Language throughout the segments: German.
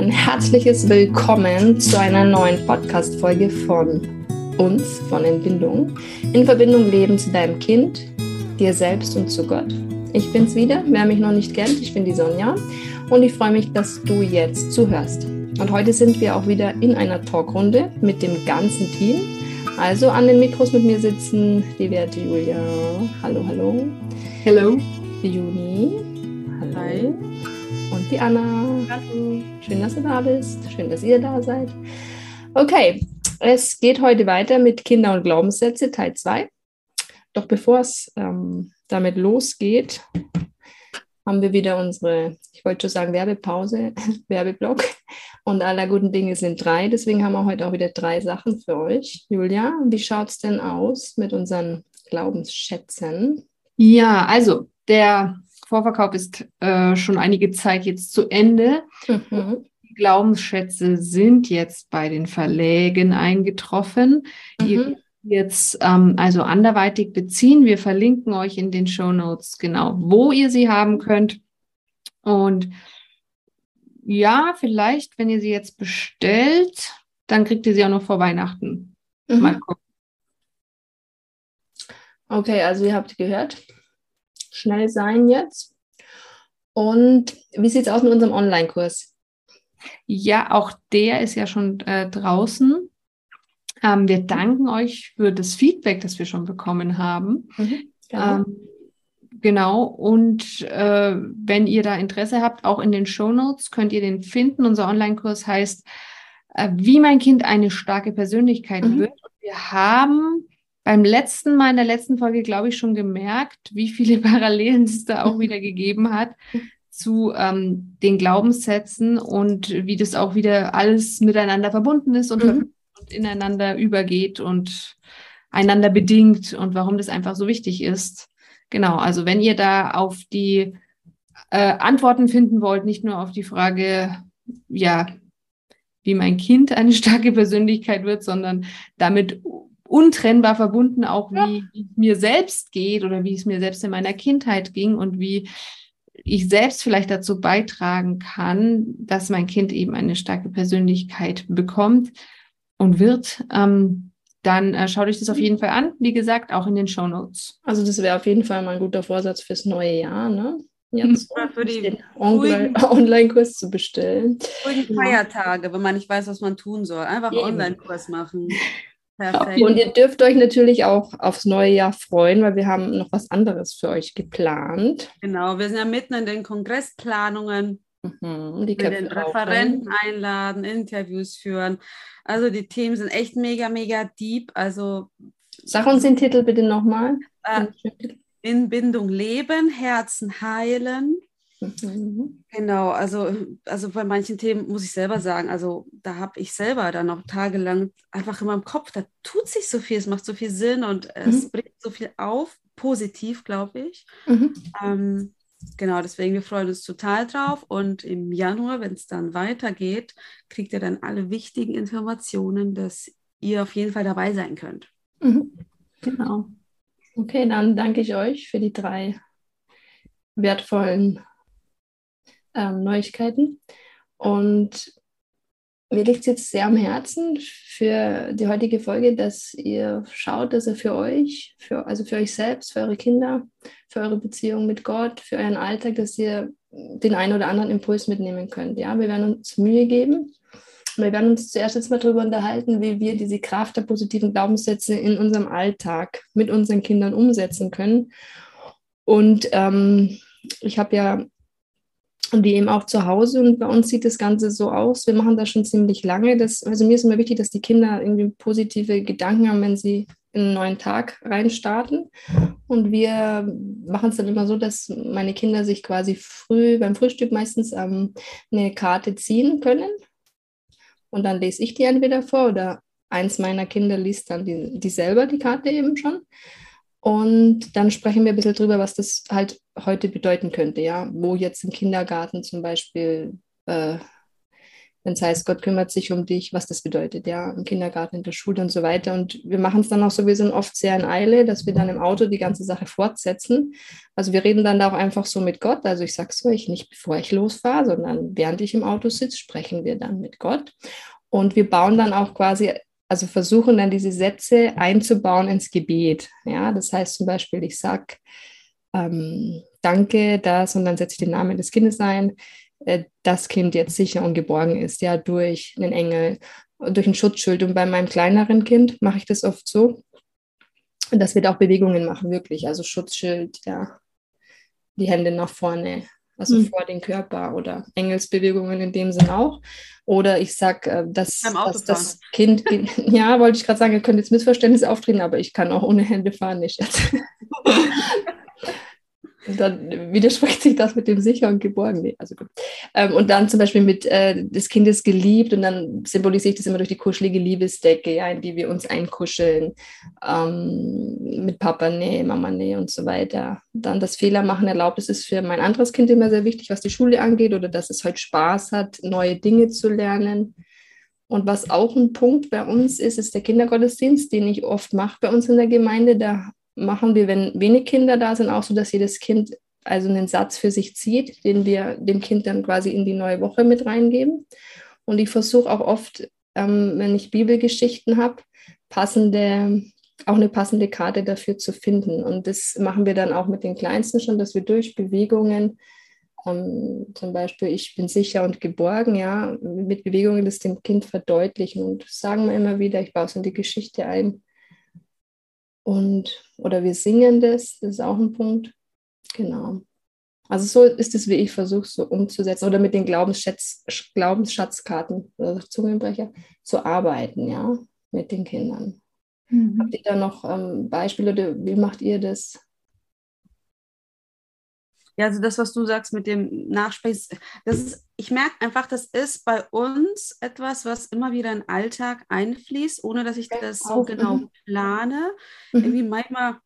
ein herzliches Willkommen zu einer neuen Podcast-Folge von uns, von Entbindung. In Verbindung leben zu deinem Kind, dir selbst und zu Gott. Ich bin's wieder, wer mich noch nicht kennt, ich bin die Sonja und ich freue mich, dass du jetzt zuhörst. Und heute sind wir auch wieder in einer Talkrunde mit dem ganzen Team. Also an den Mikros mit mir sitzen die werte Julia. Hallo, hallo. Hallo. Juni. Hallo. Hi. Die Anna. Hallo. Schön, dass du da bist. Schön, dass ihr da seid. Okay, es geht heute weiter mit Kinder und Glaubenssätze, Teil 2. Doch bevor es ähm, damit losgeht, haben wir wieder unsere, ich wollte schon sagen, Werbepause, Werbeblock. Und aller guten Dinge sind drei. Deswegen haben wir heute auch wieder drei Sachen für euch. Julia, wie schaut es denn aus mit unseren Glaubensschätzen? Ja, also der Vorverkauf ist äh, schon einige Zeit jetzt zu Ende. Mhm. Die Glaubensschätze sind jetzt bei den Verlägen eingetroffen. Mhm. Jetzt ähm, also anderweitig beziehen. Wir verlinken euch in den Show Notes genau, wo ihr sie haben könnt. Und ja, vielleicht, wenn ihr sie jetzt bestellt, dann kriegt ihr sie auch noch vor Weihnachten. Mhm. Mal gucken. Okay, also ihr habt gehört schnell sein jetzt. Und wie sieht es aus mit unserem Online-Kurs? Ja, auch der ist ja schon äh, draußen. Ähm, wir danken euch für das Feedback, das wir schon bekommen haben. Mhm, genau. Ähm, genau. Und äh, wenn ihr da Interesse habt, auch in den Show Notes könnt ihr den finden. Unser Online-Kurs heißt, äh, wie mein Kind eine starke Persönlichkeit mhm. wird. Und wir haben beim letzten Mal in der letzten Folge, glaube ich, schon gemerkt, wie viele Parallelen es da auch wieder gegeben hat zu ähm, den Glaubenssätzen und wie das auch wieder alles miteinander verbunden ist und, mhm. und ineinander übergeht und einander bedingt und warum das einfach so wichtig ist. Genau, also wenn ihr da auf die äh, Antworten finden wollt, nicht nur auf die Frage, ja, wie mein Kind eine starke Persönlichkeit wird, sondern damit untrennbar verbunden, auch wie ja. es mir selbst geht oder wie es mir selbst in meiner Kindheit ging und wie ich selbst vielleicht dazu beitragen kann, dass mein Kind eben eine starke Persönlichkeit bekommt und wird. Ähm, dann äh, schaut euch das auf jeden Fall an. Wie gesagt, auch in den Show Notes. Also das wäre auf jeden Fall mal ein guter Vorsatz fürs neue Jahr, ne? Jetzt Oder für die Online-Kurs zu bestellen. Für die Feiertage, wenn man nicht weiß, was man tun soll. Einfach einen Online-Kurs machen. Perfekt. Und ihr dürft euch natürlich auch aufs neue Jahr freuen, weil wir haben noch was anderes für euch geplant. Genau, wir sind ja mitten in den Kongressplanungen. Mhm, die wir den Referenten einladen, Interviews führen. Also die Themen sind echt mega, mega deep. Also Sag uns den Titel bitte nochmal. Äh, in Bindung leben, Herzen heilen. Mhm. Genau, also, also bei manchen Themen muss ich selber sagen, also da habe ich selber dann noch tagelang einfach in meinem Kopf, da tut sich so viel, es macht so viel Sinn und mhm. es bringt so viel auf, positiv, glaube ich. Mhm. Ähm, genau, deswegen, wir freuen uns total drauf und im Januar, wenn es dann weitergeht, kriegt ihr dann alle wichtigen Informationen, dass ihr auf jeden Fall dabei sein könnt. Mhm. Genau. Okay, dann danke ich euch für die drei wertvollen ähm, Neuigkeiten. Und mir liegt es jetzt sehr am Herzen für die heutige Folge, dass ihr schaut, dass ihr für euch, für, also für euch selbst, für eure Kinder, für eure Beziehung mit Gott, für euren Alltag, dass ihr den einen oder anderen Impuls mitnehmen könnt. Ja, wir werden uns Mühe geben. Wir werden uns zuerst jetzt mal darüber unterhalten, wie wir diese Kraft der positiven Glaubenssätze in unserem Alltag mit unseren Kindern umsetzen können. Und ähm, ich habe ja und die eben auch zu Hause. Und bei uns sieht das Ganze so aus. Wir machen das schon ziemlich lange. Das, also mir ist immer wichtig, dass die Kinder irgendwie positive Gedanken haben, wenn sie in einen neuen Tag reinstarten. Und wir machen es dann immer so, dass meine Kinder sich quasi früh beim Frühstück meistens ähm, eine Karte ziehen können. Und dann lese ich die entweder vor oder eins meiner Kinder liest dann die, die selber die Karte eben schon. Und dann sprechen wir ein bisschen drüber, was das halt heute bedeuten könnte, ja, wo jetzt im Kindergarten zum Beispiel äh, wenn es heißt, Gott kümmert sich um dich, was das bedeutet, ja, im Kindergarten, in der Schule und so weiter. Und wir machen es dann auch so, wir sind oft sehr in Eile, dass wir dann im Auto die ganze Sache fortsetzen. Also wir reden dann da auch einfach so mit Gott. Also ich sage es euch nicht, bevor ich losfahre, sondern während ich im Auto sitze, sprechen wir dann mit Gott. Und wir bauen dann auch quasi, also versuchen dann diese Sätze einzubauen ins Gebet. Ja, das heißt zum Beispiel, ich sage, ähm, danke, das, und dann setze ich den Namen des Kindes ein äh, das Kind jetzt sicher und geborgen ist, ja, durch einen Engel, durch ein Schutzschild. Und bei meinem kleineren Kind mache ich das oft so, dass wir da auch Bewegungen machen, wirklich. Also Schutzschild, ja, die Hände nach vorne, also mhm. vor den Körper oder Engelsbewegungen in dem Sinn auch. Oder ich sage, äh, dass, dass das Kind, ja, wollte ich gerade sagen, ihr könnt jetzt Missverständnisse auftreten, aber ich kann auch ohne Hände fahren, nicht jetzt. dann widerspricht sich das mit dem sicher und geborgen. Nee, also gut. Ähm, und dann zum Beispiel mit äh, des Kindes geliebt und dann symbolisiere ich das immer durch die kuschelige Liebesdecke, ja, in die wir uns einkuscheln, ähm, mit Papa Nähe, Mama Nähe und so weiter. Dann das Fehler machen erlaubt, das ist für mein anderes Kind immer sehr wichtig, was die Schule angeht oder dass es heute Spaß hat, neue Dinge zu lernen. Und was auch ein Punkt bei uns ist, ist der Kindergottesdienst, den ich oft mache bei uns in der Gemeinde. Da machen wir, wenn wenig Kinder da sind, auch so, dass jedes Kind also einen Satz für sich zieht, den wir dem Kind dann quasi in die neue Woche mit reingeben. Und ich versuche auch oft, ähm, wenn ich Bibelgeschichten habe, passende, auch eine passende Karte dafür zu finden. Und das machen wir dann auch mit den Kleinsten schon, dass wir durch Bewegungen, ähm, zum Beispiel, ich bin sicher und geborgen, ja, mit Bewegungen das dem Kind verdeutlichen und sagen wir immer wieder, ich baue es in die Geschichte ein. Und, oder wir singen das, das ist auch ein Punkt. Genau. Also so ist es, wie ich versuche, so umzusetzen oder mit den Glaubensschatz, Glaubensschatzkarten oder Zungenbrecher zu arbeiten, ja, mit den Kindern. Mhm. Habt ihr da noch ähm, Beispiele oder wie macht ihr das? Ja, also das, was du sagst mit dem Nachsprechen, das ist, ich merke einfach, das ist bei uns etwas, was immer wieder in den Alltag einfließt, ohne dass ich das so genau mhm. plane. Mhm. Irgendwie manchmal,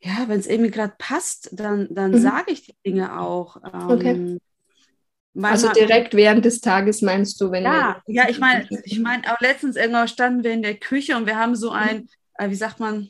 ja, wenn es irgendwie gerade passt, dann, dann mhm. sage ich die Dinge auch. Ähm, okay. Also direkt während des Tages meinst du, wenn Ja, ja, ich meine, ich meine, auch letztens irgendwann standen wir in der Küche und wir haben so ein, mhm. äh, wie sagt man,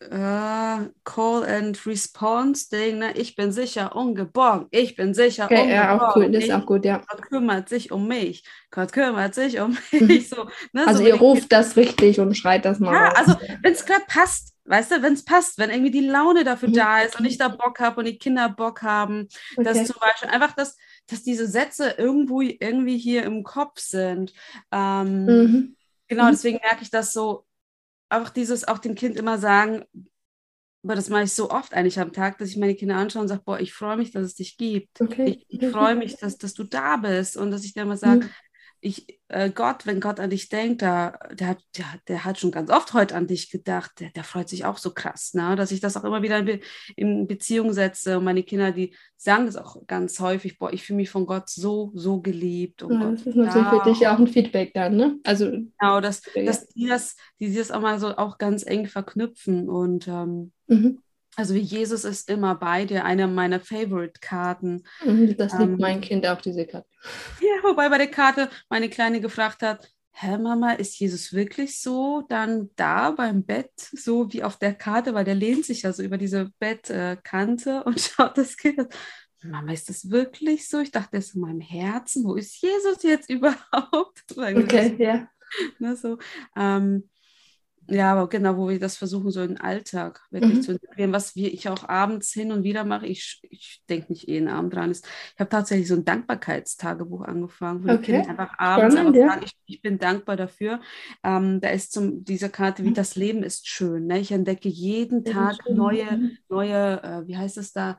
Uh, Call and Response Ding, ne? ich bin sicher ungeborgen, ich bin sicher okay, ungeborgen. Ja, auch cool, das ist auch gut, ja. Gott kümmert sich um mich, Gott kümmert sich um mich. Mhm. So, ne? Also so, ihr ruft das richtig und schreit das mal Ja, raus. also wenn es gerade passt, weißt du, wenn es passt, wenn irgendwie die Laune dafür mhm. da ist und ich da Bock habe und die Kinder Bock haben, okay. dass zum Beispiel einfach, dass, dass diese Sätze irgendwo irgendwie hier im Kopf sind. Ähm, mhm. Genau, mhm. deswegen merke ich das so, auch dieses, auch dem Kind immer sagen, aber das mache ich so oft eigentlich am Tag, dass ich meine Kinder anschaue und sage, boah, ich freue mich, dass es dich gibt. Okay. Ich, ich freue mich, dass, dass du da bist und dass ich dir immer sage, mhm ich, äh, Gott, wenn Gott an dich denkt, da, der, hat, der, der hat schon ganz oft heute an dich gedacht, der, der freut sich auch so krass, ne? dass ich das auch immer wieder in, Be in Beziehung setze. Und meine Kinder, die sagen das auch ganz häufig, boah, ich fühle mich von Gott so, so geliebt. Und ja, das ist natürlich ja. für dich auch ein Feedback dann, ne? Also, genau, dass, ja. dass die, das, die das auch mal so auch ganz eng verknüpfen und ähm, mhm. Also wie Jesus ist immer bei dir, eine meiner Favorite-Karten. Mhm, das liebt ähm, mein Kind auch, diese Karte. Ja, wobei bei der Karte meine Kleine gefragt hat, Hä, Mama, ist Jesus wirklich so dann da beim Bett, so wie auf der Karte, weil der lehnt sich ja so über diese Bettkante und schaut das Kind. Mama, ist das wirklich so? Ich dachte, das ist in meinem Herzen. Wo ist Jesus jetzt überhaupt? Okay, ja. Ne, so, ähm, ja, aber genau, wo wir das versuchen, so in den Alltag wirklich mhm. zu integrieren, was wir, ich auch abends hin und wieder mache. Ich, ich denke nicht jeden Abend dran. Ist, ich habe tatsächlich so ein Dankbarkeitstagebuch angefangen, wo okay. die Kinder einfach abends Spannend, einfach sagen, ich, ich, bin dankbar dafür. Ähm, da ist zum, diese Karte, wie mhm. das Leben ist schön. Ne? Ich entdecke jeden Tag neue, mhm. neue, äh, wie heißt es da,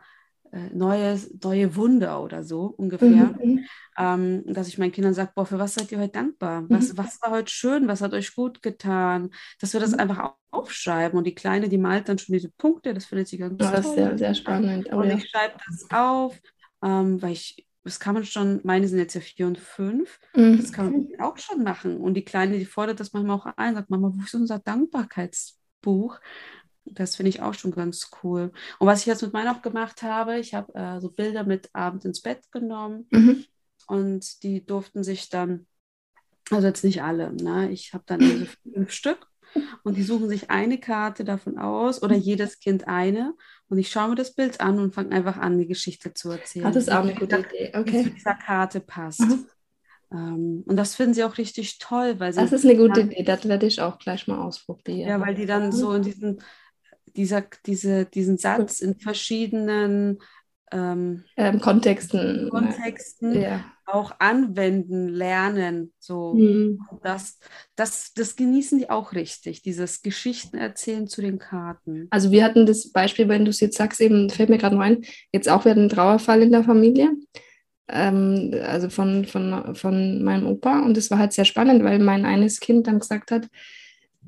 neue, neue Wunder oder so ungefähr. Mhm, mhm. Ähm, dass ich meinen Kindern sage, boah, für was seid ihr heute dankbar? Was, mhm. was war heute schön? Was hat euch gut getan? Dass wir das mhm. einfach aufschreiben. Und die Kleine, die malt dann schon diese Punkte, das findet sie ganz oh, Das ist sehr, sehr spannend. Oh, und ja. ich schreibe das auf, ähm, weil ich das kann man schon, meine sind jetzt ja vier und fünf, mhm. das kann man auch schon machen. Und die Kleine, die fordert das manchmal auch ein, sagt, Mama, wo ist unser Dankbarkeitsbuch? Das finde ich auch schon ganz cool. Und was ich jetzt mit meinen auch gemacht habe, ich habe äh, so Bilder mit abends ins Bett genommen. Mhm. und die durften sich dann, also jetzt nicht alle, ne? ich habe dann also fünf Stück und die suchen sich eine Karte davon aus oder jedes Kind eine und ich schaue mir das Bild an und fange einfach an, die Geschichte zu erzählen. Ah, das ist auch eine gute Idee, okay. Zu dieser Karte passt. Mhm. Um, und das finden sie auch richtig toll, weil sie. Das ist eine gute Idee, das werde ich auch gleich mal ausprobieren. Ja, weil die dann so in diesen, dieser, diese, diesen Satz in verschiedenen ähm, ähm, Kontexten, Kontexten ja. auch anwenden, lernen. So. Mhm. Das, das, das genießen die auch richtig, dieses Geschichten erzählen zu den Karten. Also wir hatten das Beispiel, wenn du es jetzt sagst, eben fällt mir gerade noch ein, jetzt auch wieder ein Trauerfall in der Familie. Ähm, also von, von, von meinem Opa. Und es war halt sehr spannend, weil mein eines Kind dann gesagt hat,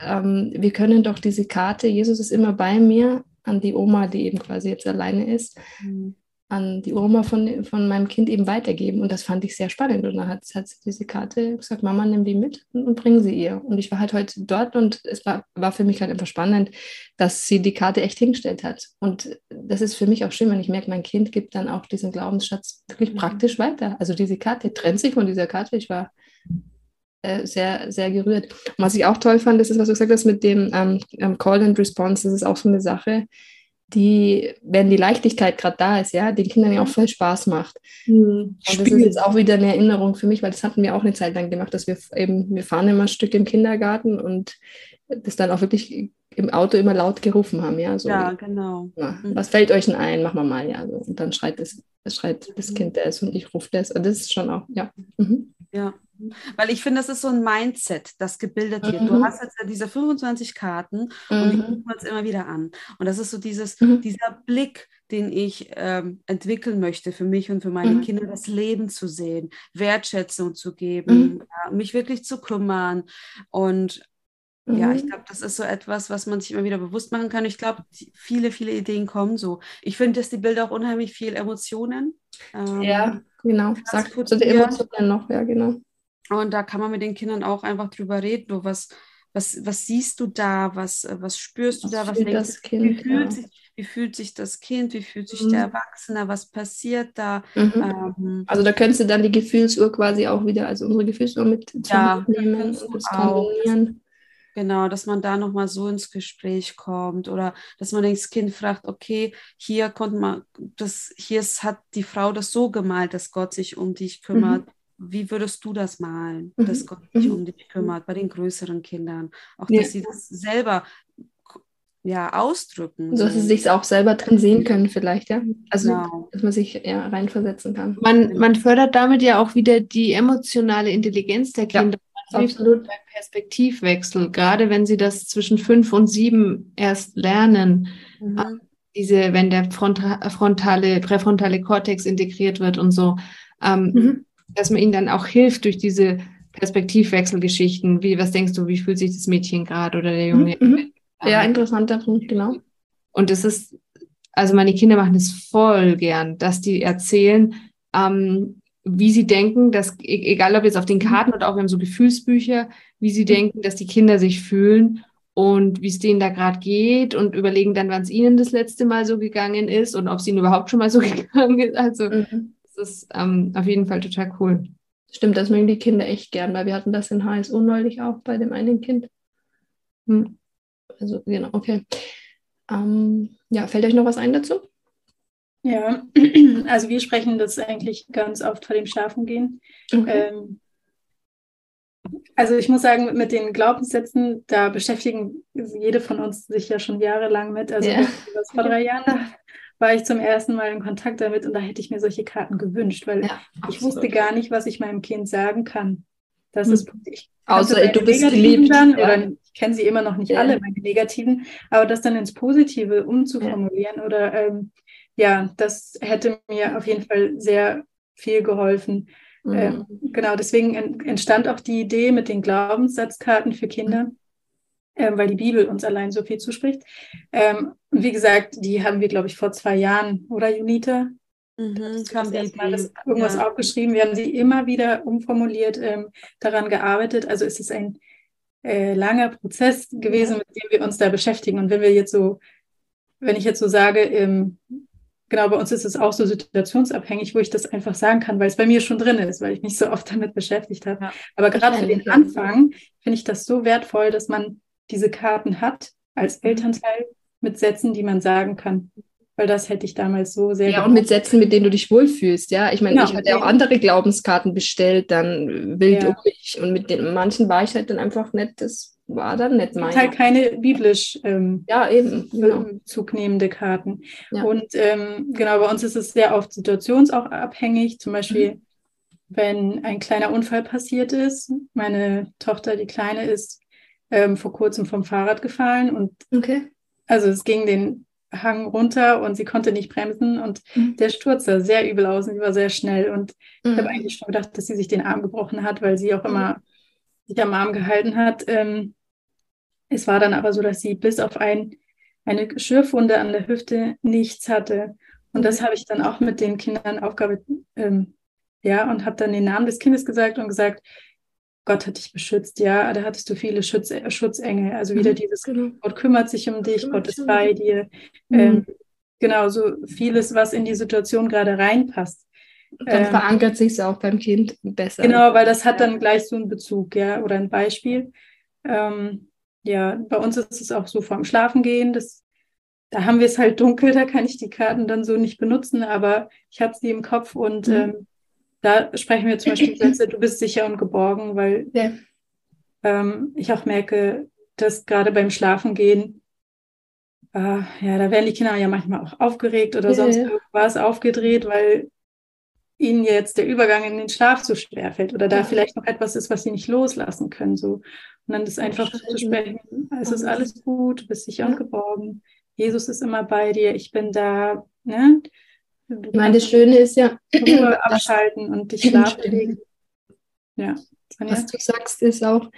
ähm, wir können doch diese Karte, Jesus ist immer bei mir, an die Oma, die eben quasi jetzt alleine ist. Mhm an die Oma von, von meinem Kind eben weitergeben. Und das fand ich sehr spannend. Und dann hat, hat sie diese Karte gesagt, Mama, nimm die mit und, und bring sie ihr. Und ich war halt heute dort und es war, war für mich halt einfach spannend, dass sie die Karte echt hingestellt hat. Und das ist für mich auch schön, wenn ich merke, mein Kind gibt dann auch diesen Glaubensschatz wirklich mhm. praktisch weiter. Also diese Karte trennt sich von dieser Karte. Ich war äh, sehr, sehr gerührt. Und was ich auch toll fand, ist, was du gesagt hast mit dem ähm, ähm Call and Response. Das ist auch so eine Sache, die, wenn die Leichtigkeit gerade da ist, ja, den Kindern ja auch voll Spaß macht. Mhm. Und das ist jetzt auch wieder eine Erinnerung für mich, weil das hatten wir auch eine Zeit lang gemacht, dass wir eben, wir fahren immer ein Stück im Kindergarten und das dann auch wirklich im Auto immer laut gerufen haben, ja. So, ja, genau. Ja, mhm. Was fällt euch denn ein? Machen wir mal, ja. So. Und dann schreit das, das schreit das mhm. Kind das und ich rufe das. Und das ist schon auch, ja. Mhm. Ja, weil ich finde, das ist so ein Mindset, das gebildet wird. Mhm. Du hast jetzt diese 25 Karten mhm. und die gucken wir uns immer wieder an. Und das ist so dieses, mhm. dieser Blick, den ich ähm, entwickeln möchte für mich und für meine mhm. Kinder, das Leben zu sehen, Wertschätzung zu geben, mhm. ja, mich wirklich zu kümmern. Und ja, ich mhm. glaube, das ist so etwas, was man sich immer wieder bewusst machen kann. Ich glaube, viele, viele Ideen kommen so. Ich finde, dass die Bilder auch unheimlich viel Emotionen. Ähm, ja, genau. Sag zu den Emotionen noch, ja, genau. Und da kann man mit den Kindern auch einfach drüber reden. Du, was, was, was siehst du da? Was, was spürst du was da? Was denkst das kind, wie, fühlt ja. sich, wie fühlt sich das Kind? Wie fühlt sich mhm. der Erwachsene? Was passiert da? Mhm. Ähm, also da könntest du dann die Gefühlsuhr quasi auch wieder, also unsere Gefühlsuhr mit ja, nehmen und das kombinieren. Genau, dass man da nochmal so ins Gespräch kommt oder dass man das Kind fragt, okay, hier konnte man, das, hier hat die Frau das so gemalt, dass Gott sich um dich kümmert. Mhm wie würdest du das malen, mhm. dass Gott sich mhm. um dich kümmert bei den größeren Kindern? Auch, dass ja. sie das selber ja, ausdrücken. So. Dass sie sich auch selber drin sehen können vielleicht, ja. Also, genau. dass man sich ja, reinversetzen kann. Man, man fördert damit ja auch wieder die emotionale Intelligenz der Kinder. Ja, absolut. Beim Perspektivwechsel, gerade wenn sie das zwischen fünf und sieben erst lernen. Mhm. Äh, diese, wenn der frontale, präfrontale Kortex integriert wird und so. Ähm, mhm dass man ihnen dann auch hilft durch diese Perspektivwechselgeschichten. Wie, was denkst du, wie fühlt sich das Mädchen gerade oder der Junge? Mhm. mhm. Ja, interessanter Punkt, genau. Und es ist, also meine Kinder machen es voll gern, dass die erzählen, ähm, wie sie denken, dass, e-, egal ob jetzt auf den mhm. Karten oder auch wir haben so Gefühlsbücher, wie sie mhm. denken, dass die Kinder sich fühlen und wie es denen da gerade geht und überlegen dann, wann es ihnen das letzte Mal so gegangen ist und ob es ihnen überhaupt schon mal so gegangen ist. Also mhm ist ähm, auf jeden Fall total cool. Stimmt, das mögen die Kinder echt gern, weil wir hatten das in HSO neulich auch bei dem einen Kind. Hm. Also genau, okay. Ähm, ja, fällt euch noch was ein dazu? Ja, also wir sprechen das eigentlich ganz oft vor dem Schlafengehen. Okay. Ähm, also ich muss sagen, mit den Glaubenssätzen, da beschäftigen jede von uns sich ja schon jahrelang mit. Also yeah. vor drei Jahren war ich zum ersten Mal in Kontakt damit und da hätte ich mir solche Karten gewünscht, weil ja, ich wusste gar nicht, was ich meinem Kind sagen kann. Das hm. ist ich Außer du bist geliebt. Dann, ja. oder ich kenne sie immer noch nicht ja. alle, meine negativen, aber das dann ins Positive umzuformulieren oder ähm, ja, das hätte mir auf jeden Fall sehr viel geholfen. Mhm. Ähm, genau, deswegen entstand auch die Idee mit den Glaubenssatzkarten für Kinder ähm, weil die Bibel uns allein so viel zuspricht. Ähm, und wie gesagt, die haben wir, glaube ich, vor zwei Jahren, oder Junita? Mhm, haben wir mal das irgendwas ja. aufgeschrieben. Wir haben sie immer wieder umformuliert, ähm, daran gearbeitet. Also es ist ein äh, langer Prozess gewesen, ja. mit dem wir uns da beschäftigen. Und wenn wir jetzt so, wenn ich jetzt so sage, ähm, genau, bei uns ist es auch so situationsabhängig, wo ich das einfach sagen kann, weil es bei mir schon drin ist, weil ich mich so oft damit beschäftigt habe. Ja. Aber gerade für den Anfang finde ich das so wertvoll, dass man diese Karten hat als mhm. Elternteil mit Sätzen, die man sagen kann. Weil das hätte ich damals so sehr. Ja, und mit Sätzen, mit denen du dich wohlfühlst, ja. Ich meine, genau. ich hatte auch andere Glaubenskarten bestellt, dann wild ja. um mich. Und mit den manchen war ich halt dann einfach nett, das war dann nicht mein. halt keine biblisch ähm, ja, eben, genau. zugnehmende Karten. Ja. Und ähm, genau, bei uns ist es sehr oft situationsabhängig. Zum Beispiel, mhm. wenn ein kleiner Unfall passiert ist. Meine Tochter, die Kleine, ist ähm, vor kurzem vom Fahrrad gefallen und okay. also es ging den Hang runter und sie konnte nicht bremsen und mhm. der Sturz sah sehr übel aus und sie war sehr schnell und mhm. ich habe eigentlich schon gedacht, dass sie sich den Arm gebrochen hat, weil sie auch immer mhm. sich am Arm gehalten hat. Ähm, es war dann aber so, dass sie bis auf ein, eine Schürfwunde an der Hüfte nichts hatte. Und das mhm. habe ich dann auch mit den Kindern Aufgabe, ähm, ja, und habe dann den Namen des Kindes gesagt und gesagt, Gott hat dich beschützt, ja, da hattest du viele Schutz, Schutzengel. Also wieder mhm, dieses, genau. Gott kümmert sich um dich, Gott ist bei dir. Mhm. Ähm, genau, so vieles, was in die Situation gerade reinpasst. Dann ähm, verankert sich es auch beim Kind besser. Genau, weil das hat dann gleich so einen Bezug, ja, oder ein Beispiel. Ähm, ja, bei uns ist es auch so vorm Schlafengehen. Das, da haben wir es halt dunkel, da kann ich die Karten dann so nicht benutzen, aber ich habe sie im Kopf und mhm. ähm, da sprechen wir zum Beispiel Sätze, du bist sicher und geborgen, weil ja. ähm, ich auch merke, dass gerade beim Schlafengehen, äh, ja, da werden die Kinder ja manchmal auch aufgeregt oder ja, sonst ja. irgendwas aufgedreht, weil ihnen jetzt der Übergang in den Schlaf so schwer fällt oder da vielleicht noch etwas ist, was sie nicht loslassen können. So. Und dann ist einfach zu sprechen, es ist alles gut, du bist sicher und geborgen. Jesus ist immer bei dir, ich bin da. Ne? Ich meine, das Schöne ist ja, Ruhe abschalten und dich schlafen legen. Ja. Was du sagst, ist auch,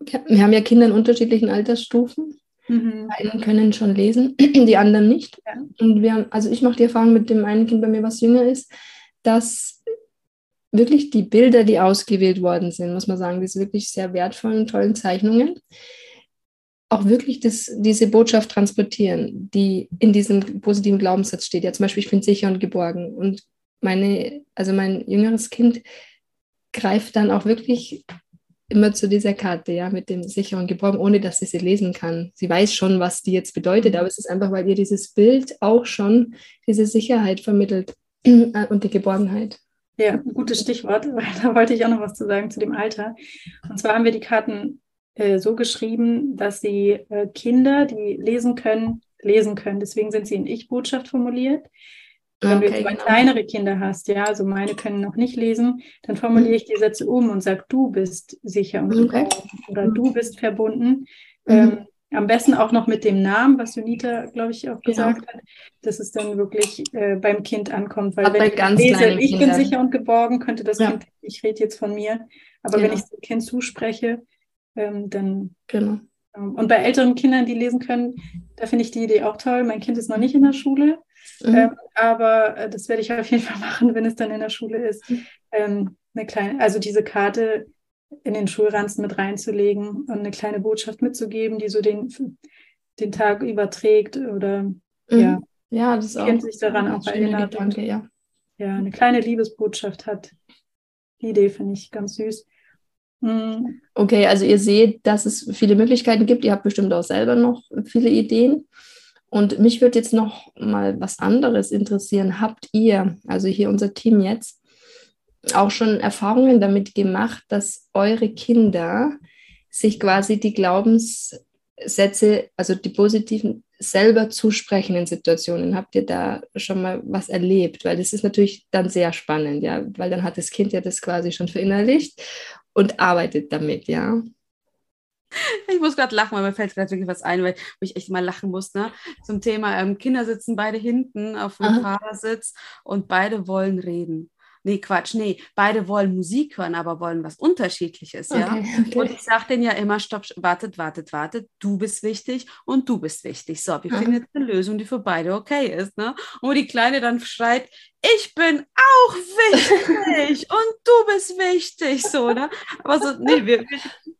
wir haben ja Kinder in unterschiedlichen Altersstufen. Mhm. Die einen können schon lesen, die anderen nicht. Ja. Und wir haben, also ich mache die Erfahrung mit dem einen Kind bei mir, was jünger ist, dass wirklich die Bilder, die ausgewählt worden sind, muss man sagen, diese wirklich sehr wertvollen, tollen Zeichnungen, auch wirklich das, diese Botschaft transportieren, die in diesem positiven Glaubenssatz steht. Ja, zum Beispiel, ich bin sicher und geborgen. Und meine, also mein jüngeres Kind greift dann auch wirklich immer zu dieser Karte, ja, mit dem sicher und geborgen, ohne dass sie sie lesen kann. Sie weiß schon, was die jetzt bedeutet, aber es ist einfach, weil ihr dieses Bild auch schon diese Sicherheit vermittelt und die Geborgenheit. Ja, gutes Stichwort, weil da wollte ich auch noch was zu sagen zu dem Alter. Und zwar haben wir die Karten äh, so geschrieben, dass sie äh, Kinder, die lesen können, lesen können. Deswegen sind sie in Ich-Botschaft formuliert. Wenn okay, du jetzt genau. kleinere Kinder hast, ja, also meine können noch nicht lesen, dann formuliere ich die Sätze um und sage, du bist sicher und okay. oder du bist verbunden. Mhm. Ähm, am besten auch noch mit dem Namen, was Junita, glaube ich, auch genau. gesagt hat, dass es dann wirklich äh, beim Kind ankommt. Weil Hat wenn ich lese, ich Kindern. bin sicher und geborgen, könnte das ja. Kind, ich rede jetzt von mir, aber genau. wenn ich dem Kind zuspreche, ähm, dann. Genau. Ähm, und bei älteren Kindern, die lesen können, da finde ich die Idee auch toll. Mein Kind ist noch nicht in der Schule, mhm. ähm, aber äh, das werde ich auf jeden Fall machen, wenn es dann in der Schule ist. Mhm. Ähm, eine kleine, also diese Karte in den Schulranzen mit reinzulegen und eine kleine Botschaft mitzugeben, die so den, den Tag überträgt oder mhm. ja, ja, das auch, sich daran auch erinnert. Gedanke, ja. ja, eine kleine Liebesbotschaft hat. Die Idee finde ich ganz süß. Mhm. Okay, also ihr seht, dass es viele Möglichkeiten gibt. Ihr habt bestimmt auch selber noch viele Ideen. Und mich würde jetzt noch mal was anderes interessieren. Habt ihr, also hier unser Team jetzt, auch schon Erfahrungen damit gemacht, dass eure Kinder sich quasi die Glaubenssätze, also die positiven, selber zusprechen in Situationen. Habt ihr da schon mal was erlebt? Weil das ist natürlich dann sehr spannend, ja, weil dann hat das Kind ja das quasi schon verinnerlicht und arbeitet damit, ja. Ich muss gerade lachen, weil mir fällt gerade wirklich was ein, weil ich echt mal lachen muss. Ne? Zum Thema ähm, Kinder sitzen beide hinten auf dem Aha. Fahrersitz und beide wollen reden nee, Quatsch, nee, beide wollen Musik hören, aber wollen was Unterschiedliches, ja. Okay. Und ich sage denen ja immer, stopp, wartet, wartet, wartet, du bist wichtig und du bist wichtig. So, wir finden jetzt eine Lösung, die für beide okay ist, ne? Und wo die Kleine dann schreit, ich bin auch wichtig und du bist wichtig, so, ne? Aber so, nee, wir,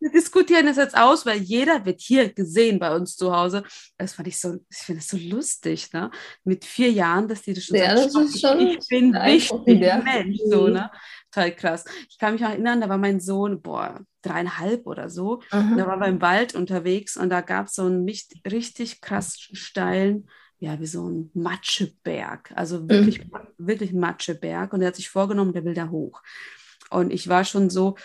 wir diskutieren das jetzt aus, weil jeder wird hier gesehen bei uns zu Hause. Das fand ich so, ich finde es so lustig, ne? Mit vier Jahren, dass die das schon ja, sagt, das ist schon ich bin wichtig, Mensch, so, ne? Total krass. Ich kann mich noch erinnern, da war mein Sohn, boah, dreieinhalb oder so. Mhm. Da war wir im Wald unterwegs und da gab es so einen richtig krass steilen, ja, wie so ein Matscheberg. Also wirklich, mhm. wirklich Matscheberg. Und er hat sich vorgenommen, der will da hoch. Und ich war schon so,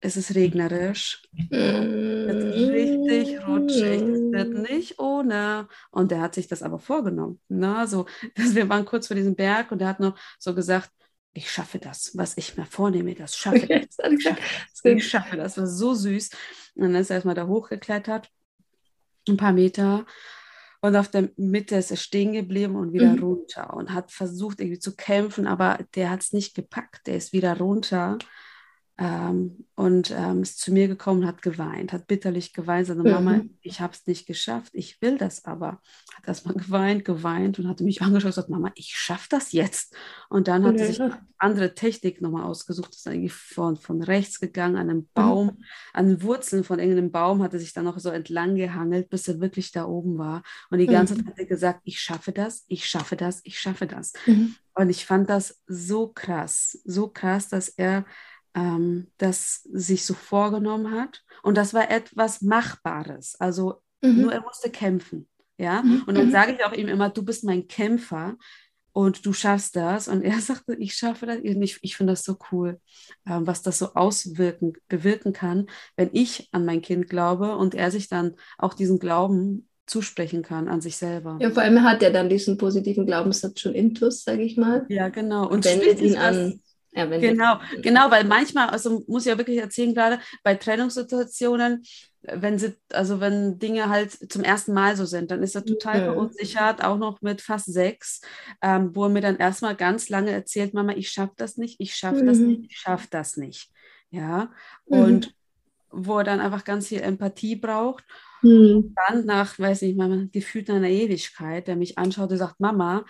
es ist regnerisch, es ist richtig rutschig, es wird nicht ohne. Und er hat sich das aber vorgenommen. Ne? So, dass wir waren kurz vor diesem Berg und er hat noch so gesagt, ich schaffe das, was ich mir vornehme, das schaffe ich. Ich schaffe, ich schaffe das, war so süß. Und dann ist er erstmal da hochgeklettert, ein paar Meter. Und auf der Mitte ist er stehen geblieben und wieder mhm. runter und hat versucht irgendwie zu kämpfen, aber der hat es nicht gepackt. Der ist wieder runter ähm, und ähm, ist zu mir gekommen, hat geweint, hat bitterlich geweint, sagte, mhm. Mama, ich habe es nicht geschafft, ich will das aber. Hat erstmal geweint, geweint und hatte mich angeschaut und gesagt, Mama, ich schaffe das jetzt. Und dann hat er sich eine andere Technik nochmal ausgesucht, ist eigentlich von, von rechts gegangen, an einem mhm. Baum, mhm. an Wurzeln von irgendeinem Baum, hat er sich dann noch so entlang gehangelt, bis er wirklich da oben war. Und die ganze mhm. Zeit hat er gesagt, ich schaffe das, ich schaffe das, ich schaffe das. Mhm. Und ich fand das so krass, so krass, dass er ähm, das sich so vorgenommen hat. Und das war etwas Machbares. Also mhm. nur er musste kämpfen. Ja, mhm. und dann mhm. sage ich auch ihm immer, du bist mein Kämpfer und du schaffst das. Und er sagte, ich schaffe das. Ich, ich finde das so cool, ähm, was das so auswirken, bewirken kann, wenn ich an mein Kind glaube und er sich dann auch diesen Glauben zusprechen kann an sich selber. Ja, vor allem hat er dann diesen positiven Glaubenssatz schon intus, sage ich mal. Ja, genau. Und wendet ihn an. Ja, genau, genau, weil manchmal, also muss ich ja wirklich erzählen, gerade bei Trennungssituationen, wenn sie, also wenn Dinge halt zum ersten Mal so sind, dann ist er total okay. verunsichert, auch noch mit fast sechs, ähm, wo er mir dann erstmal ganz lange erzählt, Mama, ich schaffe das nicht, ich schaffe mhm. das nicht, ich schaffe das nicht. Ja, mhm. und wo er dann einfach ganz viel Empathie braucht. Mhm. Dann nach, weiß nicht, mal gefühlt einer Ewigkeit, der mich anschaut und sagt, Mama,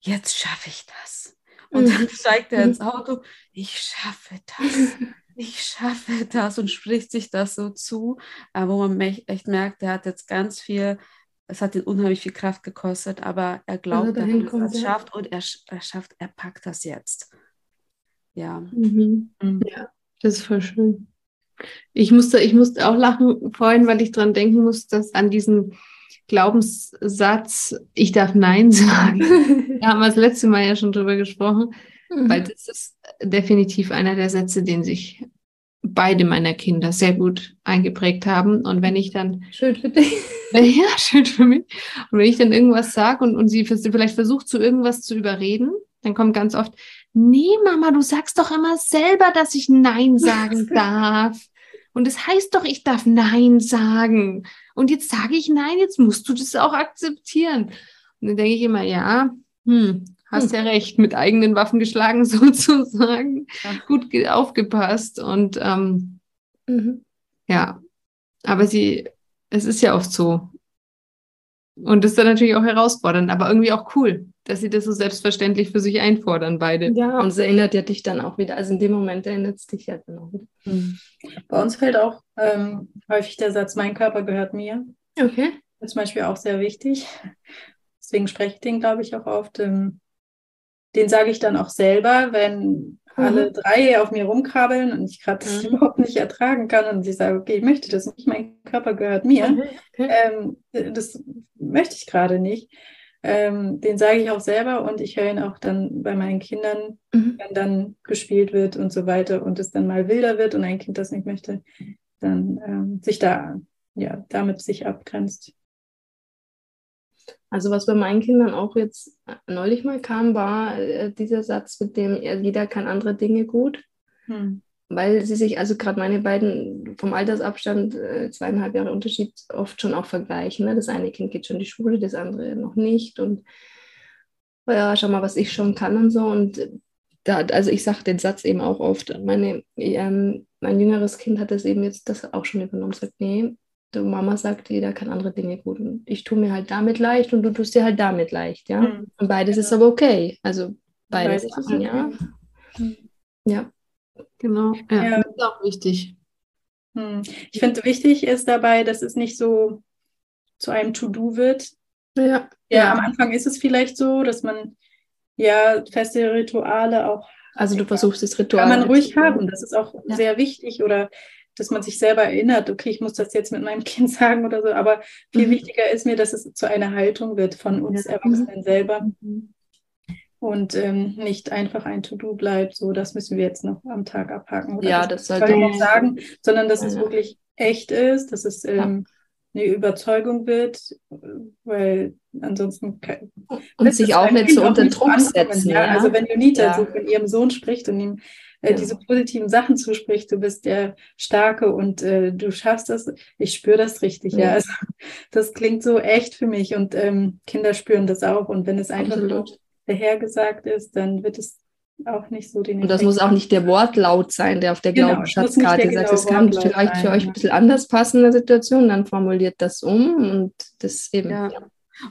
jetzt schaffe ich das. Und dann steigt er ins Auto, ich schaffe das, ich schaffe das und spricht sich das so zu, wo man echt merkt, er hat jetzt ganz viel, es hat ihn unheimlich viel Kraft gekostet, aber er glaubt, dass er es schafft und er, er schafft, er packt das jetzt. Ja. Mhm. Mhm. Ja, das ist voll schön. Ich musste, ich musste auch lachen vorhin, weil ich dran denken muss, dass an diesen Glaubenssatz, ich darf Nein sagen. da haben wir das letzte Mal ja schon drüber gesprochen, mhm. weil das ist definitiv einer der Sätze, den sich beide meiner Kinder sehr gut eingeprägt haben. Und wenn ich dann. Schön für dich. Ja, schön für mich. Und wenn ich dann irgendwas sage und, und sie vielleicht versucht, zu irgendwas zu überreden, dann kommt ganz oft, nee, Mama, du sagst doch immer selber, dass ich Nein sagen darf. Und es das heißt doch, ich darf Nein sagen. Und jetzt sage ich Nein, jetzt musst du das auch akzeptieren. Und dann denke ich immer, ja, hm, hast hm. ja recht, mit eigenen Waffen geschlagen sozusagen. Ja. Gut aufgepasst. Und ähm, mhm. ja, aber sie, es ist ja oft so. Und das ist dann natürlich auch herausfordernd, aber irgendwie auch cool dass sie das so selbstverständlich für sich einfordern, beide. Ja, und es erinnert ja dich dann auch wieder. Also in dem Moment erinnert es dich ja dann auch wieder. Mhm. Bei uns fällt auch ähm, häufig der Satz, mein Körper gehört mir. Okay. Das ist zum Beispiel auch sehr wichtig. Deswegen spreche ich den, glaube ich, auch oft. Ähm, den sage ich dann auch selber, wenn mhm. alle drei auf mir rumkrabbeln und ich gerade das mhm. überhaupt nicht ertragen kann und ich sage, okay, ich möchte das nicht, mein Körper gehört mir. Okay. Ähm, das möchte ich gerade nicht. Ähm, den sage ich auch selber und ich höre ihn auch dann bei meinen Kindern, mhm. wenn dann gespielt wird und so weiter und es dann mal wilder wird und ein Kind das nicht möchte, dann ähm, sich da, ja, damit sich abgrenzt. Also was bei meinen Kindern auch jetzt neulich mal kam, war äh, dieser Satz mit dem, jeder kann andere Dinge gut. Hm weil sie sich, also gerade meine beiden vom Altersabstand, äh, zweieinhalb Jahre Unterschied, oft schon auch vergleichen. Ne? Das eine Kind geht schon in die Schule, das andere noch nicht. Und ja, schau mal, was ich schon kann und so. Und da, also ich sage den Satz eben auch oft. Meine, ähm, mein jüngeres Kind hat das eben jetzt das auch schon übernommen. Sagt, nee, du Mama sagt, jeder kann andere Dinge gut. Und ich tue mir halt damit leicht und du tust dir halt damit leicht, ja. Mhm. Und beides genau. ist aber okay. Also beides, beides machen, okay. ja. Mhm. Ja. Genau, ja, ja. das ist auch wichtig. Hm. Ich finde, wichtig ist dabei, dass es nicht so zu einem To-Do wird. Ja. ja. Ja, am Anfang ist es vielleicht so, dass man ja feste Rituale auch. Also du versuchst das Ritual. Kann man ruhig haben. Das ist auch ja. sehr wichtig. Oder dass man sich selber erinnert, okay, ich muss das jetzt mit meinem Kind sagen oder so. Aber viel mhm. wichtiger ist mir, dass es zu einer Haltung wird von uns ja. Erwachsenen selber. Mhm. Und ähm, nicht einfach ein To-Do bleibt, so das müssen wir jetzt noch am Tag abhaken. Oder ja, das, das sollte man sagen, sondern dass ja. es wirklich echt ist, dass es ähm, eine Überzeugung wird, weil ansonsten kann, und sich auch nicht so unter Druck setzen. Ja? Also wenn Jonita ja. so von ihrem Sohn spricht und ihm äh, ja. diese positiven Sachen zuspricht, du bist der Starke und äh, du schaffst das, ich spüre das richtig, ja. Also, das klingt so echt für mich und ähm, Kinder spüren das auch und wenn es einfach Absolut. dahergesagt ist, dann wird es auch nicht so den Und das muss auch nicht der Wortlaut sein, der auf der genau, Glaubensschatzkarte sagt. Es kann vielleicht für euch ein bisschen anders passen in der Situation, dann formuliert das um und das eben. Ja. Ja.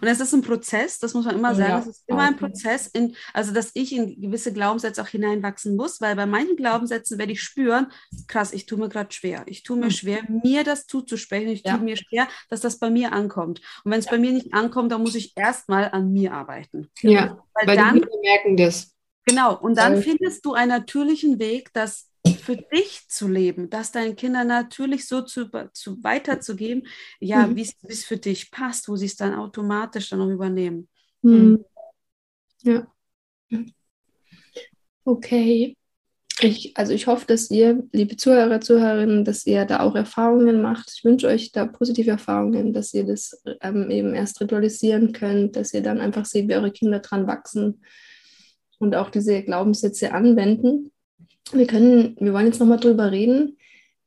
Und es ist ein Prozess, das muss man immer sagen. Ja, es ist immer ein Prozess, in, also dass ich in gewisse Glaubenssätze auch hineinwachsen muss, weil bei manchen Glaubenssätzen werde ich spüren, krass, ich tue mir gerade schwer. Ich tue mir mhm. schwer, mir das zuzusprechen. Ich tue mir schwer, dass das bei mir ankommt. Und wenn es bei mir nicht ankommt, dann muss ich erstmal an mir arbeiten. Ja, weil, weil dann merken das. Genau, und dann findest du einen natürlichen Weg, das für dich zu leben, das deinen Kindern natürlich so zu, zu weiterzugeben, ja, mhm. wie es für dich passt, wo sie es dann automatisch dann auch übernehmen. Mhm. Ja. Okay. Ich, also ich hoffe, dass ihr, liebe Zuhörer, Zuhörerinnen, dass ihr da auch Erfahrungen macht. Ich wünsche euch da positive Erfahrungen, dass ihr das ähm, eben erst ritualisieren könnt, dass ihr dann einfach seht, wie eure Kinder dran wachsen und auch diese Glaubenssätze anwenden. Wir können, wir wollen jetzt nochmal drüber reden,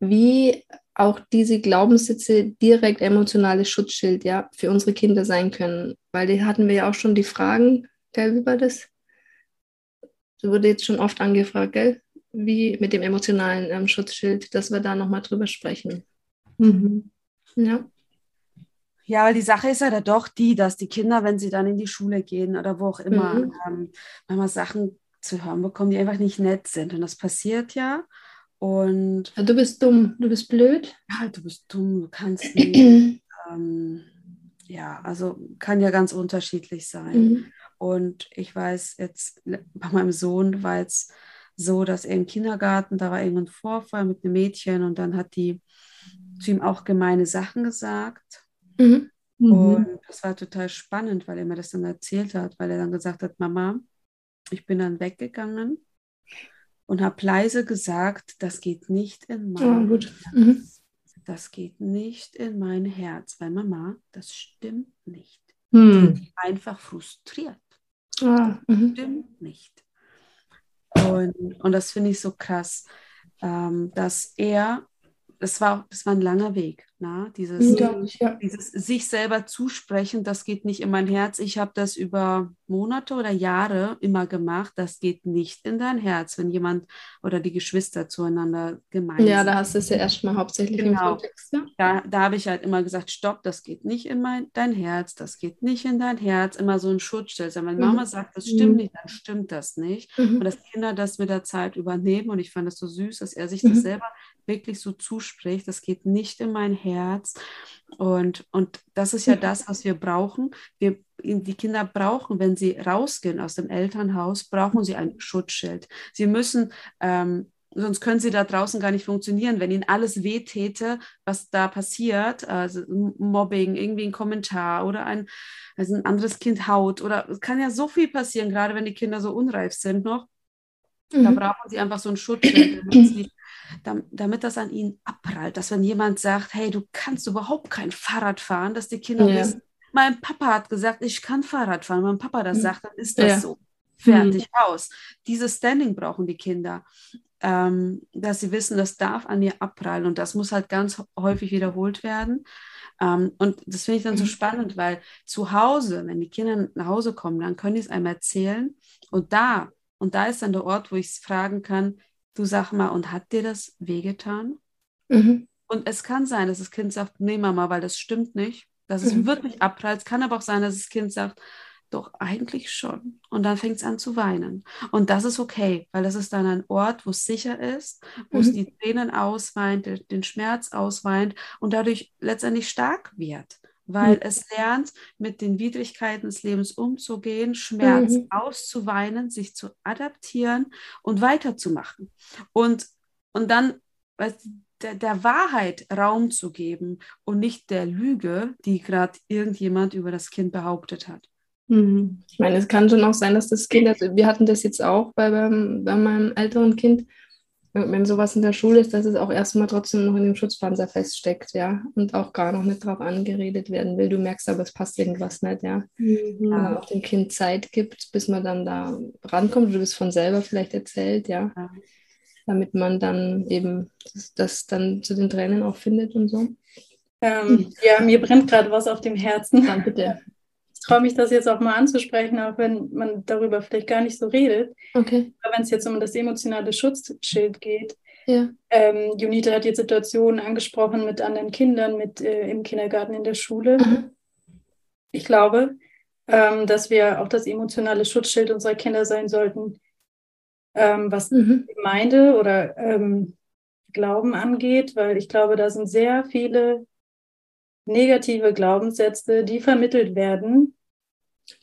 wie auch diese Glaubenssätze direkt emotionales Schutzschild ja für unsere Kinder sein können. Weil die hatten wir ja auch schon die Fragen, gell, war das? Das wurde jetzt schon oft angefragt, gell? Wie mit dem emotionalen ähm, Schutzschild, dass wir da nochmal drüber sprechen. Mhm. Ja. Ja, weil die Sache ist ja da doch die, dass die Kinder, wenn sie dann in die Schule gehen oder wo auch immer, mhm. ähm, manchmal Sachen zu hören bekommen, die einfach nicht nett sind. Und das passiert ja. Und du bist dumm, du bist blöd. Ja, du bist dumm, du kannst nicht. ähm, ja, also kann ja ganz unterschiedlich sein. Mhm. Und ich weiß jetzt, bei meinem Sohn war es so, dass er im Kindergarten, da war irgendein Vorfall mit einem Mädchen und dann hat die zu ihm auch gemeine Sachen gesagt. Mhm. Und mhm. das war total spannend, weil er mir das dann erzählt hat, weil er dann gesagt hat, Mama, ich bin dann weggegangen und habe leise gesagt, das geht nicht in mein oh, mhm. Das geht nicht in mein Herz, weil Mama, das stimmt nicht. Mhm. einfach frustriert. Oh, mhm. Stimmt nicht. Und, und das finde ich so krass, ähm, dass er das war, das war ein langer Weg. Na? Dieses, ja. dieses sich selber zusprechen, das geht nicht in mein Herz. Ich habe das über Monate oder Jahre immer gemacht. Das geht nicht in dein Herz, wenn jemand oder die Geschwister zueinander gemein sind. Ja, da hast du es ja erstmal hauptsächlich genau. im Kontext. Ja? Da, da habe ich halt immer gesagt, stopp, das geht nicht in mein, dein Herz, das geht nicht in dein Herz. Immer so ein Schutzschild. Wenn mhm. Mama sagt, das stimmt mhm. nicht, dann stimmt das nicht. Mhm. Und dass Kinder das mit der Zeit übernehmen. Und ich fand das so süß, dass er sich das mhm. selber wirklich so zuspricht, das geht nicht in mein Herz. Und, und das ist ja das, was wir brauchen. Wir, die Kinder brauchen, wenn sie rausgehen aus dem Elternhaus, brauchen sie ein Schutzschild. Sie müssen, ähm, sonst können sie da draußen gar nicht funktionieren, wenn ihnen alles wehtäte, was da passiert, also Mobbing, irgendwie ein Kommentar oder ein, also ein anderes Kind haut oder es kann ja so viel passieren, gerade wenn die Kinder so unreif sind noch. Mhm. Da brauchen sie einfach so ein Schutzschild, damit sie damit das an ihnen abprallt, dass wenn jemand sagt, hey, du kannst überhaupt kein Fahrrad fahren, dass die Kinder ja. wissen, mein Papa hat gesagt, ich kann Fahrrad fahren. Wenn mein Papa das sagt, dann ist das ja. so. Fertig mhm. aus. Dieses Standing brauchen die Kinder, ähm, dass sie wissen, das darf an ihr abprallen und das muss halt ganz häufig wiederholt werden. Ähm, und das finde ich dann so mhm. spannend, weil zu Hause, wenn die Kinder nach Hause kommen, dann können die es einem erzählen und da, und da ist dann der Ort, wo ich es fragen kann, du sag mal, und hat dir das wehgetan? Mhm. Und es kann sein, dass das Kind sagt, nee, Mama, weil das stimmt nicht, dass es mhm. wirklich abprallt. Es kann aber auch sein, dass das Kind sagt, doch eigentlich schon. Und dann fängt es an zu weinen. Und das ist okay, weil das ist dann ein Ort, wo es sicher ist, wo mhm. es die Tränen ausweint, den Schmerz ausweint und dadurch letztendlich stark wird, weil mhm. es lernt, mit den Widrigkeiten des Lebens umzugehen, Schmerz mhm. auszuweinen, sich zu adaptieren und weiterzumachen. Und, und dann, der, der Wahrheit Raum zu geben und nicht der Lüge, die gerade irgendjemand über das Kind behauptet hat. Mhm. Ich meine, es kann schon auch sein, dass das Kind, also wir hatten das jetzt auch bei, beim, bei meinem älteren Kind, wenn sowas in der Schule ist, dass es auch erstmal trotzdem noch in dem Schutzpanzer feststeckt, ja, und auch gar noch nicht drauf angeredet werden will. Du merkst aber, es passt irgendwas nicht, ja. Mhm. Man auch dem Kind Zeit gibt, bis man dann da rankommt, du bist von selber vielleicht erzählt, ja. ja damit man dann eben das, das, dann zu den Tränen auch findet und so. Ähm, ja, mir brennt gerade was auf dem Herzen. Dann bitte. Ich traue mich das jetzt auch mal anzusprechen, auch wenn man darüber vielleicht gar nicht so redet. Okay. Aber wenn es jetzt um das emotionale Schutzschild geht, ja. Ähm, Junita hat jetzt Situationen angesprochen mit anderen Kindern, mit äh, im Kindergarten, in der Schule. Mhm. Ich glaube, ähm, dass wir auch das emotionale Schutzschild unserer Kinder sein sollten, ähm, was mhm. Gemeinde oder ähm, Glauben angeht, weil ich glaube, da sind sehr viele negative Glaubenssätze, die vermittelt werden.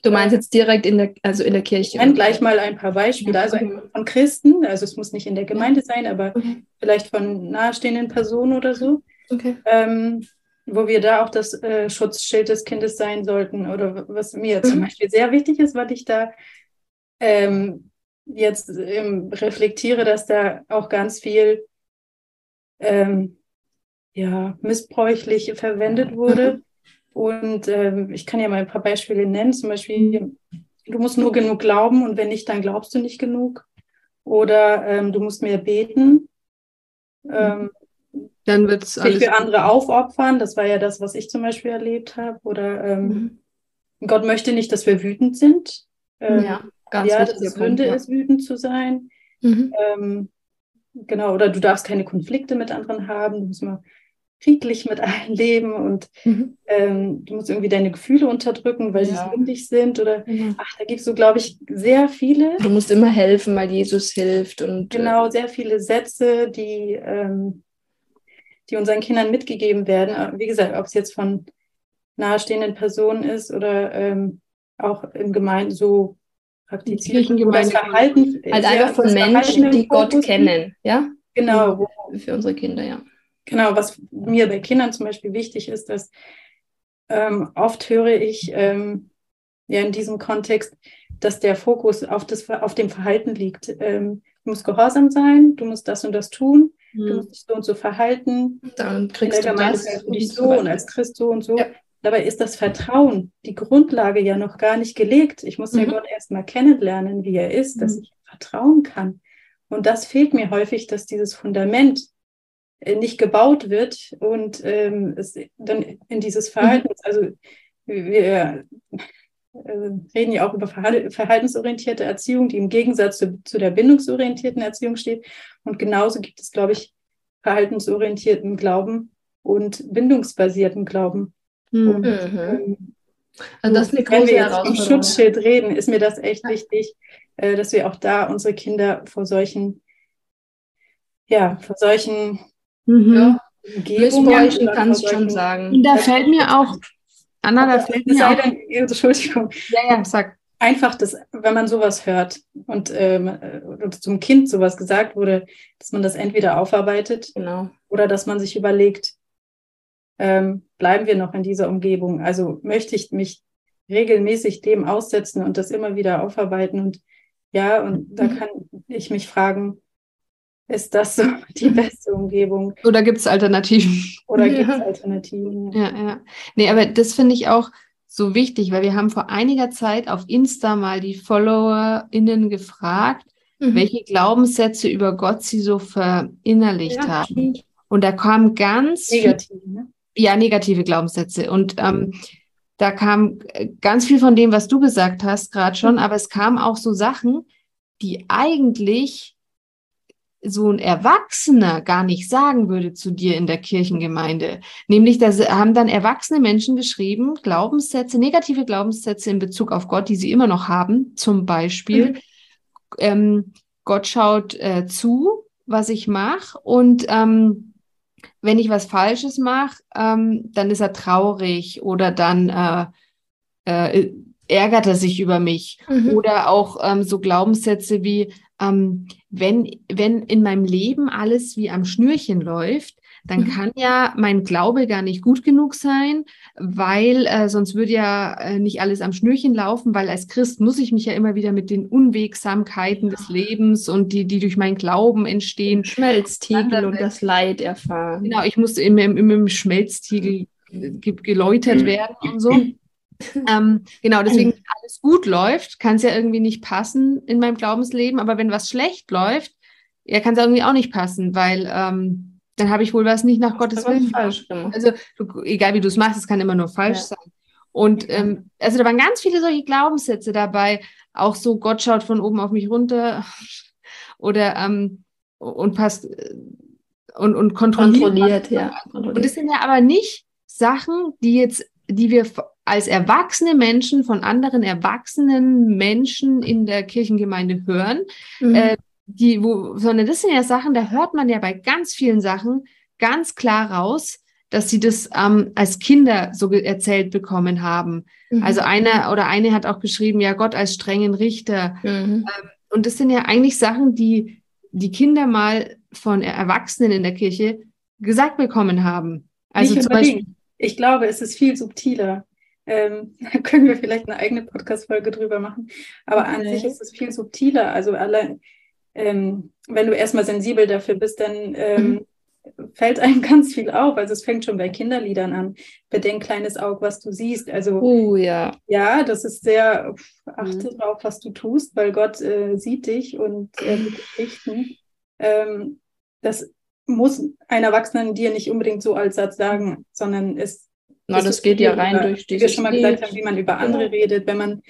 Du meinst jetzt direkt in der, also in der Kirche? Ich nenne gleich mal ein paar Beispiele. Also von Christen, also es muss nicht in der Gemeinde sein, aber okay. vielleicht von nahestehenden Personen oder so. Okay. Ähm, wo wir da auch das äh, Schutzschild des Kindes sein sollten. Oder was mir mhm. zum Beispiel sehr wichtig ist, weil ich da ähm, jetzt ähm, reflektiere, dass da auch ganz viel ähm, ja, missbräuchlich verwendet wurde. Und ähm, ich kann ja mal ein paar Beispiele nennen. Zum Beispiel, du musst nur genug glauben und wenn nicht, dann glaubst du nicht genug. Oder ähm, du musst mehr beten. Ähm, dann wird es alles für andere aufopfern. Das war ja das, was ich zum Beispiel erlebt habe. Oder ähm, mhm. Gott möchte nicht, dass wir wütend sind. Ähm, ja. Ganz ja, dass es Sünde ja. ist, wütend zu sein. Mhm. Ähm, genau, oder du darfst keine Konflikte mit anderen haben, du musst mal friedlich mit allen leben und mhm. ähm, du musst irgendwie deine Gefühle unterdrücken, weil ja. sie sündig sind oder mhm. ach, da gibt es so, glaube ich, sehr viele. Du musst immer helfen, weil Jesus hilft und äh, genau, sehr viele Sätze, die, ähm, die unseren Kindern mitgegeben werden. Wie gesagt, ob es jetzt von nahestehenden Personen ist oder ähm, auch im Gemeinden so praktizieren. Das Verhalten. Also einfach von Menschen, die Gott kennen, ja? Genau. Für unsere Kinder, ja. Genau, was mir bei Kindern zum Beispiel wichtig ist, dass ähm, oft höre ich ähm, ja in diesem Kontext, dass der Fokus auf, das, auf dem Verhalten liegt. Ähm, du musst gehorsam sein, du musst das und das tun, hm. du musst dich so und so verhalten. Dann kriegst du das. Dich so und als Christ so und so. Ja. Dabei ist das Vertrauen, die Grundlage ja noch gar nicht gelegt. Ich muss mhm. ja Gott erstmal kennenlernen, wie er ist, dass mhm. ich vertrauen kann. Und das fehlt mir häufig, dass dieses Fundament nicht gebaut wird und ähm, es dann in dieses Verhalten, mhm. also wir äh, reden ja auch über verhaltensorientierte Erziehung, die im Gegensatz zu, zu der bindungsorientierten Erziehung steht. Und genauso gibt es, glaube ich, verhaltensorientierten Glauben und bindungsbasierten Glauben. Und, mhm. ähm, also das ist eine große Wenn wir jetzt vom Schutzschild reden, ist mir das echt wichtig, äh, dass wir auch da unsere Kinder vor solchen, ja, vor solchen mhm. Umgebungen kannst schon sagen. Da fällt mir auch, Anna, da fällt mir auch. Denn, Entschuldigung. Ja, ja, sag. Einfach, dass, wenn man sowas hört und ähm, zum Kind sowas gesagt wurde, dass man das entweder aufarbeitet genau. oder dass man sich überlegt, ähm, bleiben wir noch in dieser Umgebung? Also möchte ich mich regelmäßig dem aussetzen und das immer wieder aufarbeiten und ja, und da mhm. kann ich mich fragen, ist das so die beste Umgebung? Oder gibt es Alternativen? Oder gibt es Alternativen? Ja. ja, ja. Nee, aber das finde ich auch so wichtig, weil wir haben vor einiger Zeit auf Insta mal die FollowerInnen gefragt, mhm. welche Glaubenssätze über Gott sie so verinnerlicht ja, haben. Und da kam ganz negativ, ne? Ja, negative Glaubenssätze. Und ähm, da kam äh, ganz viel von dem, was du gesagt hast, gerade schon, aber es kam auch so Sachen, die eigentlich so ein Erwachsener gar nicht sagen würde zu dir in der Kirchengemeinde. Nämlich, da haben dann erwachsene Menschen geschrieben, Glaubenssätze, negative Glaubenssätze in Bezug auf Gott, die sie immer noch haben. Zum Beispiel, mhm. ähm, Gott schaut äh, zu, was ich mache und ähm, wenn ich was Falsches mache, ähm, dann ist er traurig oder dann äh, äh, ärgert er sich über mich. Mhm. Oder auch ähm, so Glaubenssätze wie, ähm, wenn, wenn in meinem Leben alles wie am Schnürchen läuft, dann mhm. kann ja mein Glaube gar nicht gut genug sein, weil äh, sonst würde ja äh, nicht alles am Schnürchen laufen, weil als Christ muss ich mich ja immer wieder mit den Unwegsamkeiten ja. des Lebens und die, die durch meinen Glauben entstehen. Schmelztiegel und das Leid erfahren. Genau, ich muss im, im, im Schmelztiegel geläutert mhm. werden und so. Ähm, genau, deswegen, wenn alles gut läuft, kann es ja irgendwie nicht passen in meinem Glaubensleben. Aber wenn was schlecht läuft, ja, kann es irgendwie auch nicht passen, weil ähm, dann habe ich wohl was nicht nach Gottes Willen falsch gemacht. Also du, egal wie du es machst, es kann immer nur falsch ja. sein. Und ähm, also da waren ganz viele solche Glaubenssätze dabei, auch so Gott schaut von oben auf mich runter oder ähm, und passt äh, und, und kontrolliert. kontrolliert ja. Kontrolliert. Und das sind ja aber nicht Sachen, die jetzt, die wir als erwachsene Menschen von anderen erwachsenen Menschen in der Kirchengemeinde hören. Mhm. Äh, die, wo, sondern das sind ja Sachen, da hört man ja bei ganz vielen Sachen ganz klar raus, dass sie das ähm, als Kinder so erzählt bekommen haben. Mhm. Also einer oder eine hat auch geschrieben, ja, Gott als strengen Richter. Mhm. Ähm, und das sind ja eigentlich Sachen, die die Kinder mal von Erwachsenen in der Kirche gesagt bekommen haben. Also zum Beispiel, ich glaube, es ist viel subtiler. Ähm, da können wir vielleicht eine eigene Podcast-Folge drüber machen. Aber okay. an sich ist es viel subtiler. Also allein, ähm, wenn du erstmal sensibel dafür bist, dann ähm, mhm. fällt einem ganz viel auf. Also es fängt schon bei Kinderliedern an. Bedenk kleines Auge, was du siehst. Also oh, ja. ja, das ist sehr, achte mhm. drauf, was du tust, weil Gott äh, sieht dich und äh, Geschichten. Ähm, das muss ein Erwachsener dir nicht unbedingt so als Satz sagen, sondern es na, das, das geht ja rein über, durch dieses. Wie wir schon mal gesagt haben, wie man über andere redet, wenn man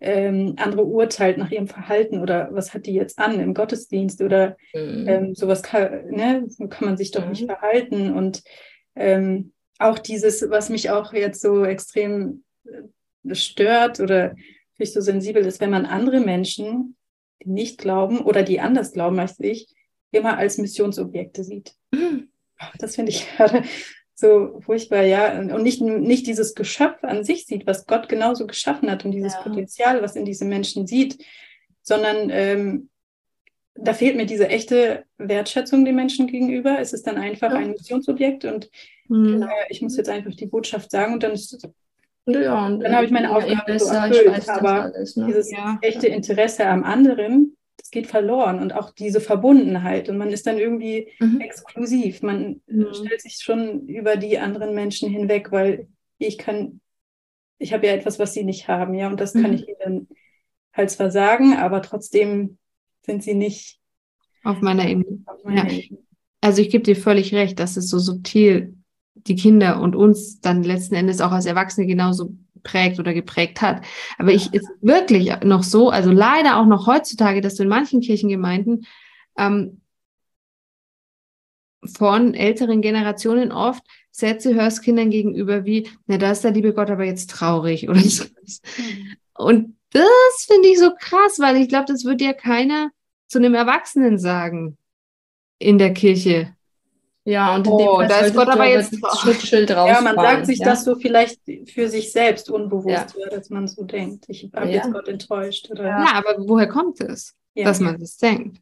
ähm, andere urteilt nach ihrem Verhalten oder was hat die jetzt an im Gottesdienst oder mhm. ähm, sowas kann, ne, so kann man sich doch mhm. nicht verhalten. Und ähm, auch dieses, was mich auch jetzt so extrem äh, stört oder vielleicht so sensibel ist, wenn man andere Menschen, die nicht glauben oder die anders glauben als ich, immer als Missionsobjekte sieht. Mhm. Das finde ich so furchtbar, ja. Und nicht, nicht dieses Geschöpf an sich sieht, was Gott genauso geschaffen hat und dieses ja. Potenzial, was in diese Menschen sieht, sondern ähm, da fehlt mir diese echte Wertschätzung dem Menschen gegenüber. Es ist dann einfach ja. ein Missionsobjekt und mhm. äh, ich muss jetzt einfach die Botschaft sagen und dann ist ja, und dann habe ich meine Aufgabe so erfüllt. Aber alles, ne? dieses ja. echte Interesse am anderen, das geht verloren und auch diese Verbundenheit und man ist dann irgendwie mhm. exklusiv. Man mhm. stellt sich schon über die anderen Menschen hinweg, weil ich kann, ich habe ja etwas, was sie nicht haben, ja, und das mhm. kann ich ihnen halt zwar sagen, aber trotzdem sind sie nicht auf meiner Ebene. Auf meiner ja. Ebene. Also ich gebe dir völlig recht, dass es so subtil die Kinder und uns dann letzten Endes auch als Erwachsene genauso prägt oder geprägt hat. Aber ich ist wirklich noch so, also leider auch noch heutzutage, dass du in manchen Kirchengemeinden ähm, von älteren Generationen oft Sätze hörst Kindern gegenüber wie, na, da ist der liebe Gott aber jetzt traurig oder so. Mhm. Und das finde ich so krass, weil ich glaube, das wird ja keiner zu einem Erwachsenen sagen in der Kirche. Ja, und in oh, dem Fall da ist Gott aber jetzt Schutzschild drauf. Ja, man sagt sich ja? das so vielleicht für sich selbst unbewusst, ja. dass man so denkt. Ich habe ja. jetzt Gott enttäuscht. Oder? Ja, aber woher kommt es, dass man das denkt?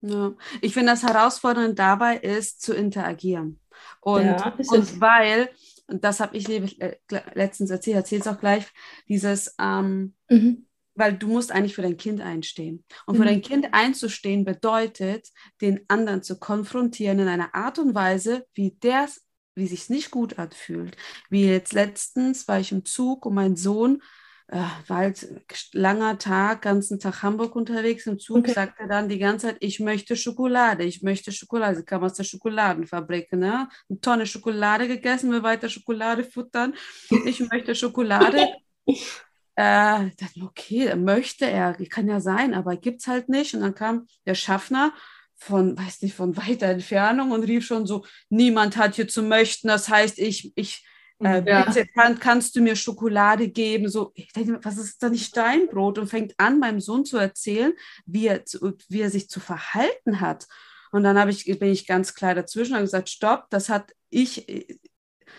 Ja. Ich finde, das Herausfordernde dabei ist, zu interagieren. Und, und weil, und das habe ich äh, letztens erzählt, erzähle es auch gleich, dieses ähm, mhm weil du musst eigentlich für dein Kind einstehen. Und für mhm. dein Kind einzustehen bedeutet, den anderen zu konfrontieren in einer Art und Weise, wie der wie sich nicht gut anfühlt. Wie jetzt letztens war ich im Zug und mein Sohn äh, war halt langer Tag, ganzen Tag Hamburg unterwegs im Zug, okay. sagt er dann die ganze Zeit, ich möchte Schokolade, ich möchte Schokolade. Sie kam aus der Schokoladenfabrik, ne? Eine Tonne Schokolade gegessen, will weiter Schokolade futtern. Ich möchte Schokolade. Äh, dachte, okay, möchte er, kann ja sein, aber gibt es halt nicht. Und dann kam der Schaffner von, weiß nicht, von weiter Entfernung und rief schon so, niemand hat hier zu möchten. Das heißt, ich, ich, äh, ja. bitte, kann, kannst du mir Schokolade geben? So, ich denke, was ist da nicht Steinbrot? Und fängt an, meinem Sohn zu erzählen, wie er, wie er sich zu verhalten hat. Und dann ich, bin ich ganz klar dazwischen und gesagt, stopp, das hat ich,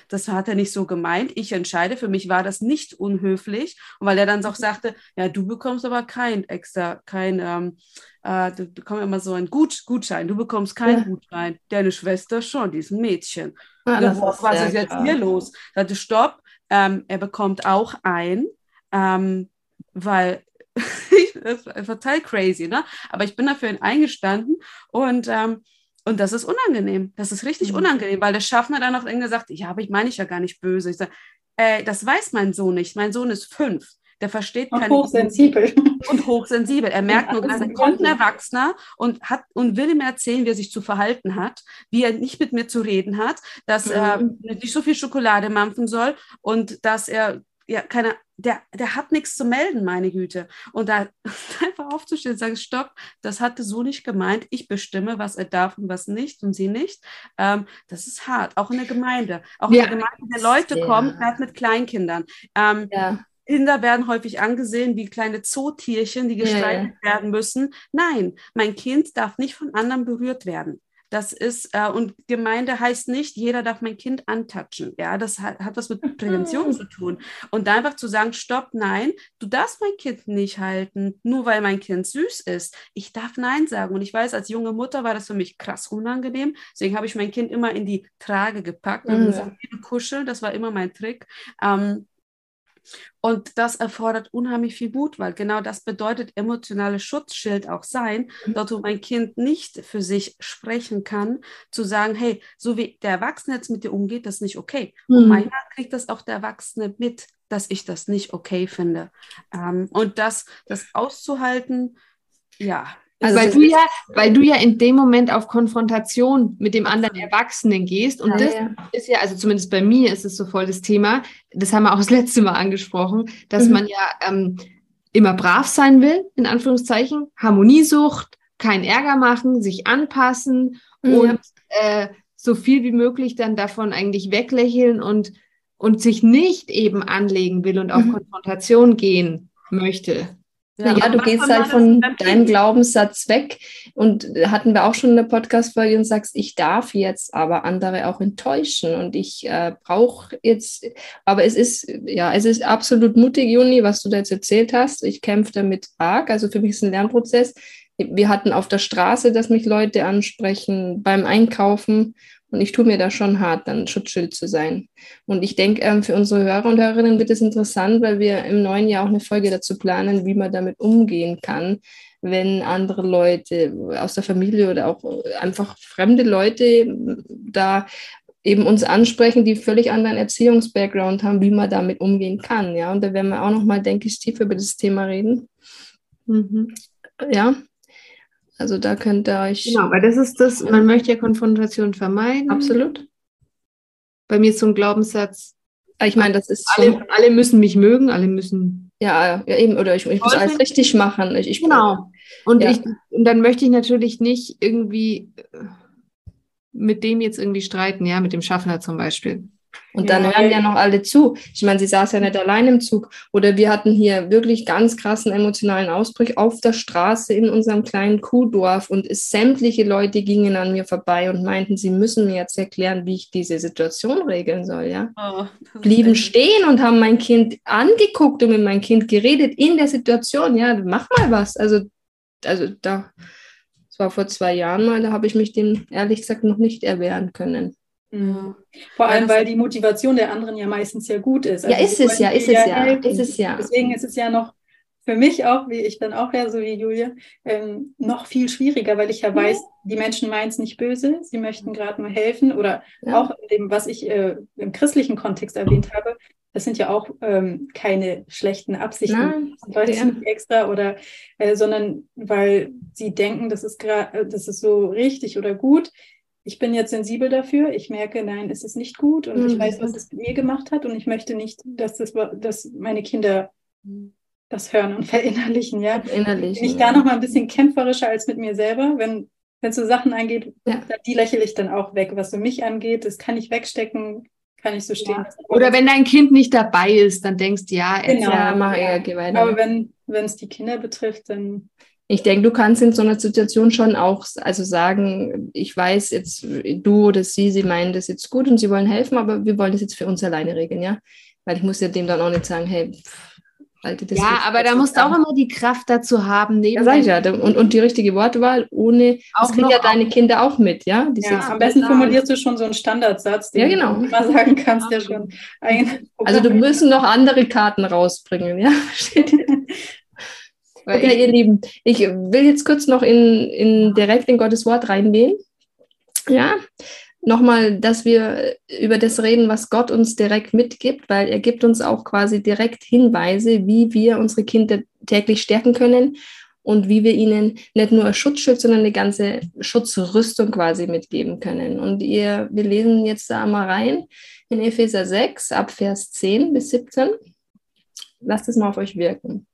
das hat er nicht so gemeint. Ich entscheide. Für mich war das nicht unhöflich. Und weil er dann auch sagte, ja, du bekommst aber kein extra, kein, ähm, äh, du bekommst immer so ein Gut, Gutschein. Du bekommst keinen ja. Gutschein. Deine Schwester schon, die ist ein Mädchen. Ah, ist was ist jetzt klar. hier los? Ich sagte, stopp, ähm, er bekommt auch ein, ähm, weil das war total crazy, ne? Aber ich bin dafür eingestanden und ähm, und das ist unangenehm. Das ist richtig mhm. unangenehm, weil der Schaffner dann auch irgendwie sagt, ja, aber ich meine ich ja gar nicht böse. Ich sage, äh, das weiß mein Sohn nicht. Mein Sohn ist fünf. Der versteht und hochsensibel. Und hochsensibel. Er merkt nur, da kommt ein Erwachsener und hat und will ihm erzählen, wie er sich zu verhalten hat, wie er nicht mit mir zu reden hat, dass mhm. er nicht so viel Schokolade mampfen soll und dass er ja, keine, der, der hat nichts zu melden, meine Güte. Und da einfach aufzustehen und sagen, stopp, das hatte so nicht gemeint, ich bestimme, was er darf und was nicht und sie nicht. Ähm, das ist hart, auch in der Gemeinde. Auch ja. in der Gemeinde, der Leute ja. kommen, gerade mit Kleinkindern. Ähm, ja. Kinder werden häufig angesehen wie kleine Zootierchen, die ja, werden müssen. Nein, mein Kind darf nicht von anderen berührt werden. Das ist, äh, und Gemeinde heißt nicht, jeder darf mein Kind antatschen. Ja, das hat, hat was mit Prävention zu tun. Und da einfach zu sagen, stopp, nein, du darfst mein Kind nicht halten, nur weil mein Kind süß ist. Ich darf Nein sagen. Und ich weiß, als junge Mutter war das für mich krass unangenehm. Deswegen habe ich mein Kind immer in die Trage gepackt und mhm. kuscheln. Das war immer mein Trick. Ähm, und das erfordert unheimlich viel Mut, weil genau das bedeutet emotionales Schutzschild auch sein, mhm. dort wo mein Kind nicht für sich sprechen kann, zu sagen, hey, so wie der Erwachsene jetzt mit dir umgeht, das ist nicht okay. Mhm. Und manchmal kriegt das auch der Erwachsene mit, dass ich das nicht okay finde. Ähm, und das, das auszuhalten, ja, also weil, du ja, weil du ja in dem Moment auf Konfrontation mit dem anderen Erwachsenen gehst. Und ja, das ja. ist ja, also zumindest bei mir ist es so voll das Thema, das haben wir auch das letzte Mal angesprochen, dass mhm. man ja ähm, immer brav sein will, in Anführungszeichen, Harmoniesucht, keinen Ärger machen, sich anpassen mhm. und äh, so viel wie möglich dann davon eigentlich weglächeln und, und sich nicht eben anlegen will und auf mhm. Konfrontation gehen möchte. Ja, ja du gehst halt von deinem Glaubenssatz weg und hatten wir auch schon eine Podcast-Folge und sagst, ich darf jetzt aber andere auch enttäuschen und ich äh, brauche jetzt, aber es ist, ja, es ist absolut mutig, Juni, was du da jetzt erzählt hast. Ich kämpfe damit arg, also für mich ist es ein Lernprozess. Wir hatten auf der Straße, dass mich Leute ansprechen beim Einkaufen und ich tue mir da schon hart, dann Schutzschild zu sein. Und ich denke, ähm, für unsere Hörer und Hörerinnen wird es interessant, weil wir im neuen Jahr auch eine Folge dazu planen, wie man damit umgehen kann, wenn andere Leute aus der Familie oder auch einfach fremde Leute da eben uns ansprechen, die völlig anderen Erziehungsbackground haben, wie man damit umgehen kann. Ja, und da werden wir auch nochmal, denke ich, tiefer über das Thema reden. Mhm. Ja, also da könnt ihr euch. Genau, weil das ist das, man möchte ja Konfrontation vermeiden. Absolut. Bei mir ist so ein Glaubenssatz. Ah, ich meine, das ist alle, alle müssen mich mögen, alle müssen. Ja, ja eben, oder ich, ich muss alles richtig machen. Ich, ich genau. Und, ja. ich, und dann möchte ich natürlich nicht irgendwie äh, mit dem jetzt irgendwie streiten, ja, mit dem Schaffner zum Beispiel. Und dann ja, hören ja noch alle zu. Ich meine, sie saß ja nicht allein im Zug. Oder wir hatten hier wirklich ganz krassen emotionalen Ausbruch auf der Straße in unserem kleinen Kuhdorf und es, sämtliche Leute gingen an mir vorbei und meinten, sie müssen mir jetzt erklären, wie ich diese Situation regeln soll. Ja? Oh, Blieben stehen und haben mein Kind angeguckt und mit meinem Kind geredet in der Situation. Ja, mach mal was. Also, also da, das war vor zwei Jahren mal, da habe ich mich dem ehrlich gesagt noch nicht erwehren können. Mhm. Vor allem, weil die Motivation der anderen ja meistens ja gut ist. Also ja, ist es ja, ist es ja, ist es ja. Deswegen ist es ja noch für mich auch, wie ich bin auch ja so wie Julia, ähm, noch viel schwieriger, weil ich ja weiß, die Menschen meinen es nicht böse, sie möchten gerade nur helfen oder ja. auch in dem, was ich äh, im christlichen Kontext erwähnt habe, das sind ja auch ähm, keine schlechten Absichten. Nein, Leute ja. nicht extra oder, äh, sondern weil sie denken, das ist gerade, das ist so richtig oder gut ich bin jetzt sensibel dafür. Ich merke, nein, es ist nicht gut und mhm. ich weiß, was es mit mir gemacht hat und ich möchte nicht, dass, das, dass meine Kinder das hören und verinnerlichen. Ja, verinnerlichen. Bin ich da noch mal ein bisschen kämpferischer als mit mir selber, wenn wenn es so Sachen angeht, ja. die lächle ich dann auch weg. Was so mich angeht, das kann ich wegstecken, kann ich so stehen ja. Oder wenn dein Kind nicht dabei ist, dann denkst du, ja, genau. ja, mach eher, geh weiter. Aber wenn es die Kinder betrifft, dann ich denke, du kannst in so einer Situation schon auch also sagen, ich weiß jetzt, du oder sie, sie meinen das jetzt gut und sie wollen helfen, aber wir wollen das jetzt für uns alleine regeln, ja? Weil ich muss ja dem dann auch nicht sagen, hey, Alter, das Ja, aber da musst du auch immer die Kraft dazu haben, neben ja, sag ich ja. Und, und die richtige Wortwahl, ohne, auch das kriegen ja deine Kinder auch mit, ja? ja am besten formulierst du schon so einen Standardsatz, den ja, genau. du mal sagen kannst, ja schon. Also du müssen noch andere Karten rausbringen, ja? Okay, ihr Lieben, ich will jetzt kurz noch in, in direkt in Gottes Wort reingehen. Ja, nochmal, dass wir über das reden, was Gott uns direkt mitgibt, weil er gibt uns auch quasi direkt Hinweise, wie wir unsere Kinder täglich stärken können und wie wir ihnen nicht nur Schutzschild, sondern eine ganze Schutzrüstung quasi mitgeben können. Und ihr, wir lesen jetzt da mal rein in Epheser 6 ab Vers 10 bis 17. Lasst es mal auf euch wirken.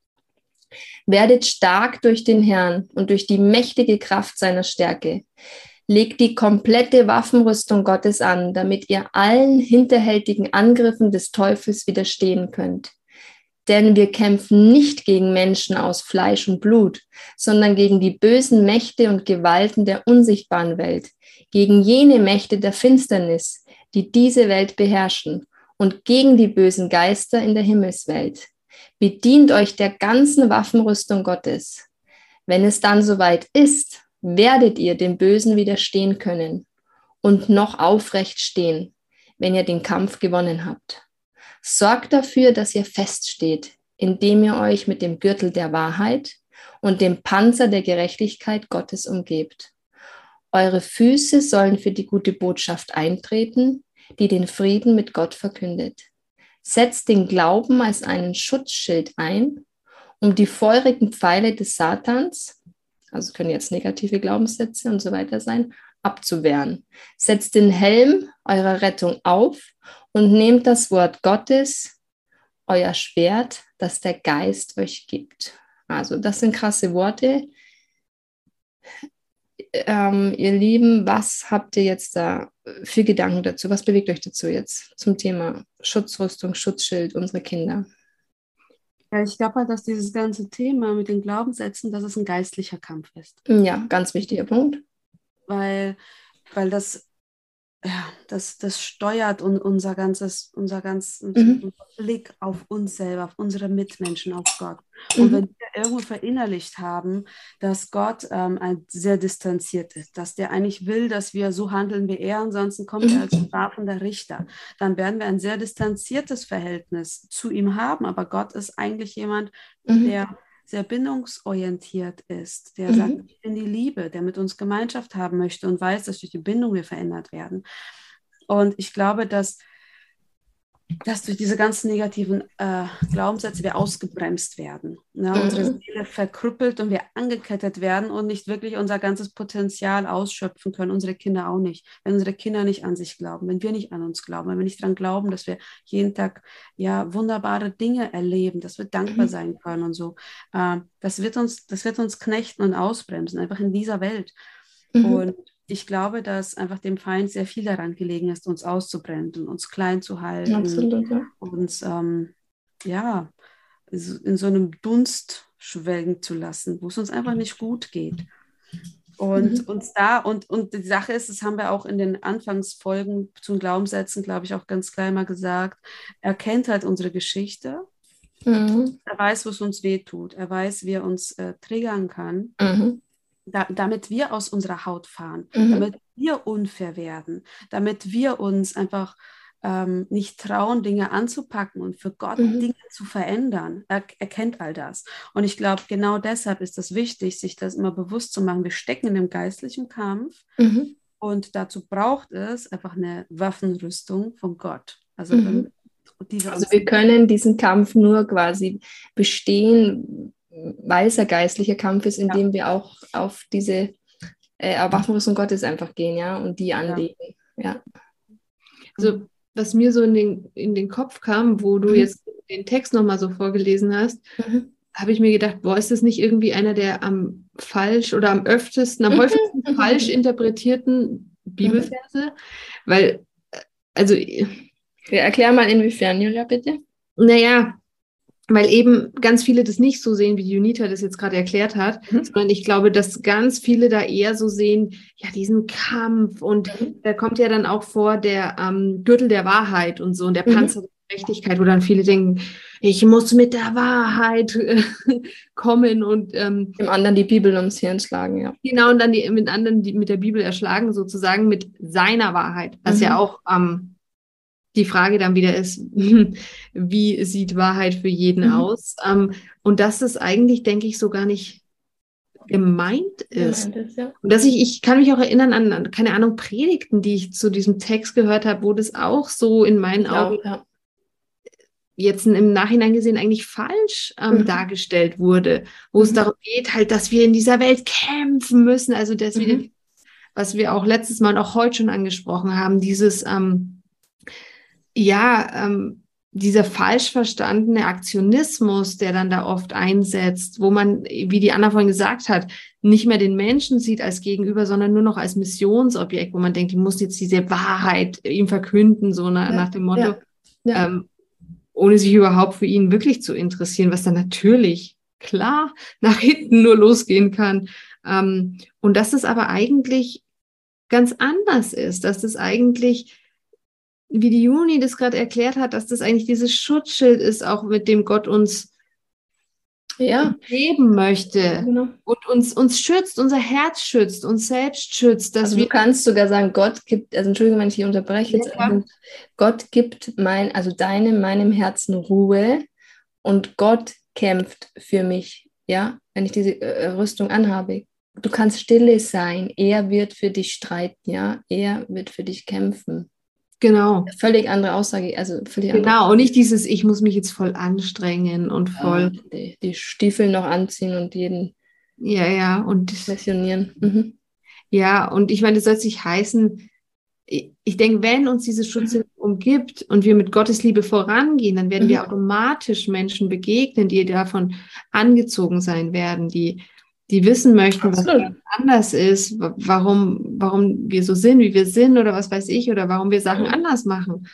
Werdet stark durch den Herrn und durch die mächtige Kraft seiner Stärke. Legt die komplette Waffenrüstung Gottes an, damit ihr allen hinterhältigen Angriffen des Teufels widerstehen könnt. Denn wir kämpfen nicht gegen Menschen aus Fleisch und Blut, sondern gegen die bösen Mächte und Gewalten der unsichtbaren Welt, gegen jene Mächte der Finsternis, die diese Welt beherrschen, und gegen die bösen Geister in der Himmelswelt. Bedient euch der ganzen Waffenrüstung Gottes. Wenn es dann soweit ist, werdet ihr dem Bösen widerstehen können und noch aufrecht stehen, wenn ihr den Kampf gewonnen habt. Sorgt dafür, dass ihr feststeht, indem ihr euch mit dem Gürtel der Wahrheit und dem Panzer der Gerechtigkeit Gottes umgebt. Eure Füße sollen für die gute Botschaft eintreten, die den Frieden mit Gott verkündet. Setzt den Glauben als einen Schutzschild ein, um die feurigen Pfeile des Satans, also können jetzt negative Glaubenssätze und so weiter sein, abzuwehren. Setzt den Helm eurer Rettung auf und nehmt das Wort Gottes, euer Schwert, das der Geist euch gibt. Also das sind krasse Worte. Ähm, ihr Lieben, was habt ihr jetzt da für Gedanken dazu? Was bewegt euch dazu jetzt zum Thema Schutzrüstung, Schutzschild unserer Kinder? Ja, ich glaube halt, dass dieses ganze Thema mit den Glaubenssätzen, dass es ein geistlicher Kampf ist. Ja, ganz wichtiger Punkt. Weil, weil das ja, das, das steuert un, unser ganzes, unser ganzen mhm. Blick auf uns selber, auf unsere Mitmenschen, auf Gott. Und mhm. wenn wir irgendwo verinnerlicht haben, dass Gott ähm, sehr distanziert ist, dass der eigentlich will, dass wir so handeln wie er, ansonsten kommt er als mhm. strafender Richter, dann werden wir ein sehr distanziertes Verhältnis zu ihm haben. Aber Gott ist eigentlich jemand, mhm. der sehr bindungsorientiert ist, der mhm. sagt, ich bin die Liebe, der mit uns Gemeinschaft haben möchte und weiß, dass durch die Bindung wir verändert werden. Und ich glaube, dass dass durch diese ganzen negativen äh, Glaubenssätze wir ausgebremst werden. Ne? Mhm. Unsere Seele verkrüppelt und wir angekettet werden und nicht wirklich unser ganzes Potenzial ausschöpfen können. Unsere Kinder auch nicht. Wenn unsere Kinder nicht an sich glauben, wenn wir nicht an uns glauben, wenn wir nicht daran glauben, dass wir jeden Tag ja wunderbare Dinge erleben, dass wir dankbar mhm. sein können und so. Äh, das, wird uns, das wird uns knechten und ausbremsen, einfach in dieser Welt. Mhm. Und ich glaube, dass einfach dem Feind sehr viel daran gelegen ist, uns auszubremsen, uns klein zu halten, Absolut, ja. uns ähm, ja in so einem Dunst schwelgen zu lassen, wo es uns einfach nicht gut geht. Und mhm. uns da, und, und die Sache ist, das haben wir auch in den Anfangsfolgen zum Glaubenssätzen, glaube ich, auch ganz klar mal gesagt, er kennt halt unsere Geschichte. Mhm. Er weiß, wo es uns wehtut. Er weiß, wie er uns äh, triggern kann. Mhm da, damit wir aus unserer Haut fahren, mhm. damit wir unfair werden, damit wir uns einfach ähm, nicht trauen, Dinge anzupacken und für Gott mhm. Dinge zu verändern. Er, er kennt all das. Und ich glaube, genau deshalb ist es wichtig, sich das immer bewusst zu machen. Wir stecken in einem geistlichen Kampf mhm. und dazu braucht es einfach eine Waffenrüstung von Gott. Also mhm. also wir können diesen Kampf nur quasi bestehen, weil es ein geistlicher Kampf ist, in dem wir auch auf diese äh, Erwaffenrüstung Gottes einfach gehen, ja, und die anlegen. Ja. Also, was mir so in den, in den Kopf kam, wo du mhm. jetzt den Text nochmal so vorgelesen hast, mhm. habe ich mir gedacht, boah, ist das nicht irgendwie einer der am falsch oder am öftesten, am häufigsten falsch interpretierten Bibelverse, weil, äh, also. Ja, erklär mal inwiefern, Julia, bitte. Naja, weil eben ganz viele das nicht so sehen, wie Junita das jetzt gerade erklärt hat, mhm. sondern ich glaube, dass ganz viele da eher so sehen, ja, diesen Kampf und mhm. da kommt ja dann auch vor der ähm, Gürtel der Wahrheit und so und der mhm. Panzer mhm. der Gerechtigkeit, wo dann viele denken, ich muss mit der Wahrheit äh, kommen und ähm, dem anderen die Bibel ums Hirn schlagen, ja. Genau, und dann die, mit anderen die, mit der Bibel erschlagen, sozusagen mit seiner Wahrheit, was ja mhm. auch ähm, die Frage dann wieder ist, wie sieht Wahrheit für jeden mhm. aus? Ähm, und dass das eigentlich, denke ich, so gar nicht gemeint ist. Ja, ja. Und dass ich, ich kann mich auch erinnern an, keine Ahnung, Predigten, die ich zu diesem Text gehört habe, wo das auch so in meinen ich Augen ja. jetzt im Nachhinein gesehen eigentlich falsch ähm, mhm. dargestellt wurde, wo mhm. es darum geht, halt, dass wir in dieser Welt kämpfen müssen, also dass wir, mhm. was wir auch letztes Mal und auch heute schon angesprochen haben, dieses ähm, ja, ähm, dieser falsch verstandene Aktionismus, der dann da oft einsetzt, wo man, wie die Anna vorhin gesagt hat, nicht mehr den Menschen sieht als Gegenüber, sondern nur noch als Missionsobjekt, wo man denkt, ich muss jetzt diese Wahrheit ihm verkünden, so nach, ja, nach dem Motto, ja, ja. Ähm, ohne sich überhaupt für ihn wirklich zu interessieren, was dann natürlich klar nach hinten nur losgehen kann. Ähm, und dass es aber eigentlich ganz anders ist, dass es eigentlich wie die Juni das gerade erklärt hat, dass das eigentlich dieses Schutzschild ist, auch mit dem Gott uns ja. leben möchte genau. und uns, uns schützt, unser Herz schützt, uns selbst schützt. Dass also du kannst sogar sagen, Gott gibt, also Entschuldigung, wenn ich hier unterbreche, jetzt, ja. Gott gibt mein, also deinem, meinem Herzen Ruhe und Gott kämpft für mich, ja, wenn ich diese äh, Rüstung anhabe. Du kannst stille sein, er wird für dich streiten, ja, er wird für dich kämpfen. Genau. Völlig andere Aussage, also völlig Genau, andere. und nicht dieses, ich muss mich jetzt voll anstrengen und voll. Ja, die, die, Stiefel noch anziehen und jeden. Ja, ja, und. Missionieren. Mhm. Ja, und ich meine, das soll sich heißen, ich denke, wenn uns dieses Schutz umgibt und wir mit Gottes Liebe vorangehen, dann werden mhm. wir automatisch Menschen begegnen, die davon angezogen sein werden, die die wissen möchten, Absolut. was anders ist, warum, warum wir so sind, wie wir sind oder was weiß ich, oder warum wir Sachen anders machen.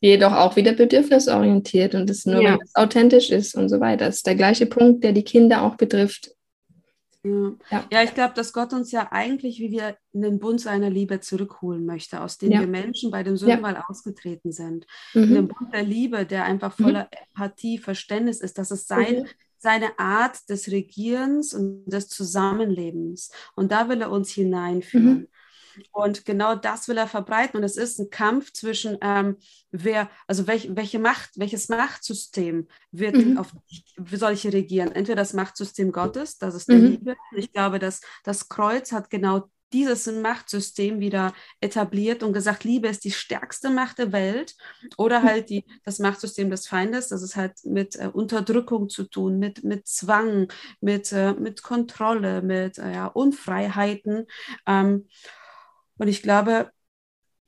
Jedoch auch wieder bedürfnisorientiert und das nur, ja. wenn es authentisch ist und so weiter. Das ist der gleiche Punkt, der die Kinder auch betrifft. Ja, ja. ich glaube, dass Gott uns ja eigentlich, wie wir in den Bund seiner Liebe zurückholen möchte, aus dem ja. wir Menschen bei dem Sündenfall ja. ausgetreten sind. Mhm. In dem Bund der Liebe, der einfach voller mhm. Empathie, Verständnis ist, dass es sein, mhm seine Art des Regierens und des Zusammenlebens. Und da will er uns hineinführen. Mhm. Und genau das will er verbreiten. Und es ist ein Kampf zwischen ähm, wer, also welch, welche Macht, welches Machtsystem wird mhm. auf solche regieren? Entweder das Machtsystem Gottes, das ist der mhm. Liebe. Ich glaube, dass das Kreuz hat genau dieses Machtsystem wieder etabliert und gesagt, Liebe ist die stärkste Macht der Welt oder hm. halt die, das Machtsystem des Feindes, das ist halt mit äh, Unterdrückung zu tun, mit, mit Zwang, mit, äh, mit Kontrolle, mit äh, ja, Unfreiheiten. Ähm, und ich glaube,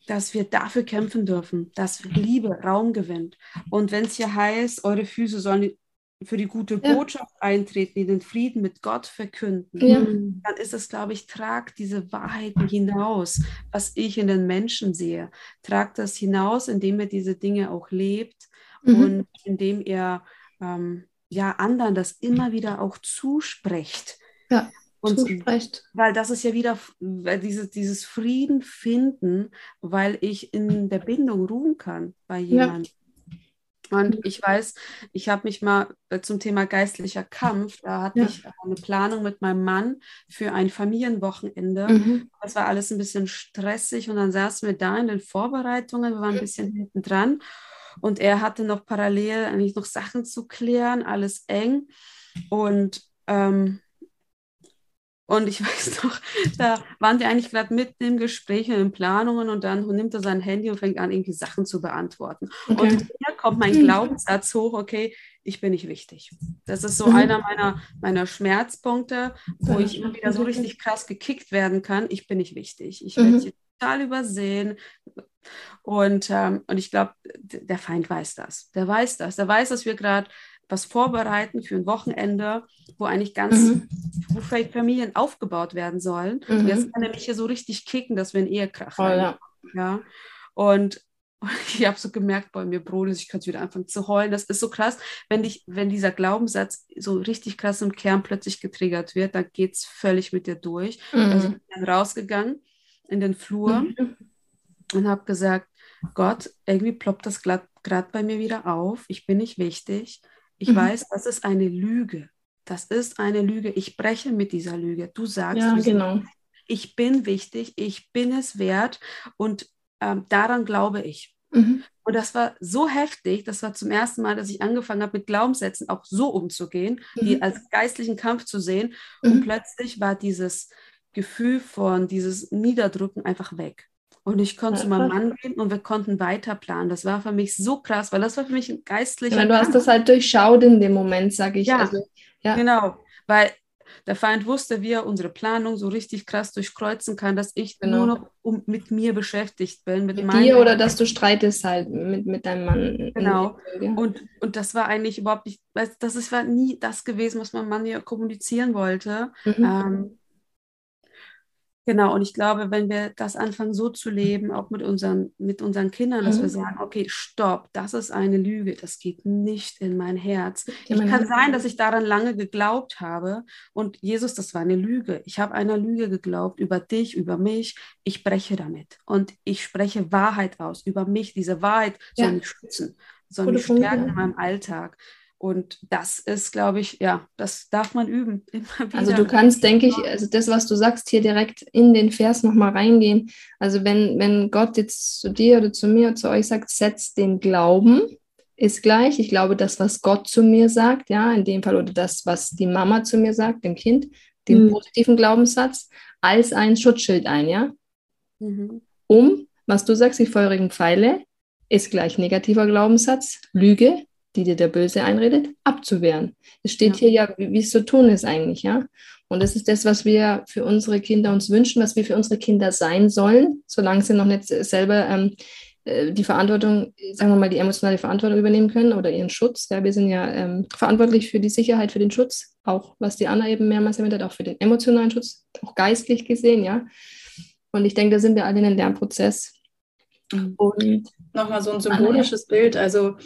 dass wir dafür kämpfen dürfen, dass Liebe Raum gewinnt. Und wenn es hier heißt, eure Füße sollen für die gute Botschaft ja. eintreten, die den Frieden mit Gott verkünden, ja. dann ist es, glaube ich, trag diese Wahrheiten hinaus, was ich in den Menschen sehe. Trag das hinaus, indem er diese Dinge auch lebt mhm. und indem er ähm, ja anderen das immer wieder auch zuspricht. Ja. Und, zuspricht. Weil das ist ja wieder weil dieses, dieses Frieden finden, weil ich in der Bindung ruhen kann bei jemandem. Ja. Und ich weiß, ich habe mich mal äh, zum Thema geistlicher Kampf, da hatte ja. ich eine Planung mit meinem Mann für ein Familienwochenende. Mhm. Das war alles ein bisschen stressig und dann saßen wir da in den Vorbereitungen, wir waren ein bisschen hinten dran und er hatte noch parallel eigentlich noch Sachen zu klären, alles eng. Und ähm, und ich weiß noch, da waren die eigentlich gerade mitten im Gespräch und in Planungen und dann nimmt er sein Handy und fängt an, irgendwie Sachen zu beantworten. Okay. Und hier kommt mein Glaubenssatz hoch, okay, ich bin nicht wichtig. Das ist so mhm. einer meiner, meiner Schmerzpunkte, wo ich immer wieder so richtig krass gekickt werden kann. Ich bin nicht wichtig. Ich werde mhm. total übersehen. Und, ähm, und ich glaube, der Feind weiß das. Der weiß das. Der weiß, dass wir gerade was vorbereiten für ein Wochenende, wo eigentlich ganz, mhm. wo vielleicht Familien aufgebaut werden sollen. Mhm. Und jetzt kann er mich hier so richtig kicken, dass wir ein Ehekrach oh, ja. ja. Und ich habe so gemerkt, bei mir brodelt, ich könnte wieder anfangen zu heulen. Das ist so krass, wenn, dich, wenn dieser Glaubenssatz so richtig krass im Kern plötzlich getriggert wird, dann geht es völlig mit dir durch. Mhm. Also ich bin dann rausgegangen in den Flur mhm. und habe gesagt, Gott, irgendwie ploppt das gerade bei mir wieder auf. Ich bin nicht wichtig. Ich mhm. weiß, das ist eine Lüge. Das ist eine Lüge. Ich breche mit dieser Lüge. Du sagst, ja, genau. ich bin wichtig, ich bin es wert und ähm, daran glaube ich. Mhm. Und das war so heftig, das war zum ersten Mal, dass ich angefangen habe, mit Glaubenssätzen auch so umzugehen, mhm. die als geistlichen Kampf zu sehen. Mhm. Und plötzlich war dieses Gefühl von dieses Niederdrücken einfach weg. Und ich konnte ja, zu meinem Mann gehen und wir konnten weiter planen. Das war für mich so krass, weil das war für mich ein geistlicher. Ja, du hast das halt durchschaut in dem Moment, sage ich. Ja, also, ja, genau. Weil der Feind wusste, wie er unsere Planung so richtig krass durchkreuzen kann, dass ich genau. nur noch um, mit mir beschäftigt bin. Mit, mit dir oder dass du streitest halt mit, mit deinem Mann. Genau. Und, und das war eigentlich überhaupt nicht, das ist, war nie das gewesen, was mein Mann ja kommunizieren wollte. Mhm. Ähm, Genau, und ich glaube, wenn wir das anfangen so zu leben, auch mit unseren, mit unseren Kindern, dass mhm. wir sagen, okay, stopp, das ist eine Lüge, das geht nicht in mein Herz. Ich kann sein, dass ich daran lange geglaubt habe und Jesus, das war eine Lüge. Ich habe einer Lüge geglaubt über dich, über mich. Ich breche damit und ich spreche Wahrheit aus über mich. Diese Wahrheit soll ja. mich schützen, soll mich stärken in meinem Alltag. Und das ist, glaube ich, ja, das darf man üben. Also du kannst, denke ich, also das, was du sagst, hier direkt in den Vers nochmal reingehen. Also wenn, wenn Gott jetzt zu dir oder zu mir oder zu euch sagt, setzt den Glauben, ist gleich. Ich glaube, das, was Gott zu mir sagt, ja, in dem Fall, oder das, was die Mama zu mir sagt, dem Kind, den mhm. positiven Glaubenssatz, als ein Schutzschild ein, ja. Mhm. Um, was du sagst, die feurigen Pfeile, ist gleich negativer Glaubenssatz, Lüge, die dir der Böse einredet, abzuwehren. Es steht ja. hier ja, wie, es zu tun ist eigentlich, ja. Und das ist das, was wir für unsere Kinder uns wünschen, was wir für unsere Kinder sein sollen, solange sie noch nicht selber ähm, äh, die Verantwortung, sagen wir mal, die emotionale Verantwortung übernehmen können oder ihren Schutz. Ja, wir sind ja ähm, verantwortlich für die Sicherheit, für den Schutz, auch was die Anna eben mehrmals erwähnt hat, auch für den emotionalen Schutz, auch geistlich gesehen, ja. Und ich denke, da sind wir alle in einem Lernprozess. Mhm. Und nochmal so ein symbolisches Bild, also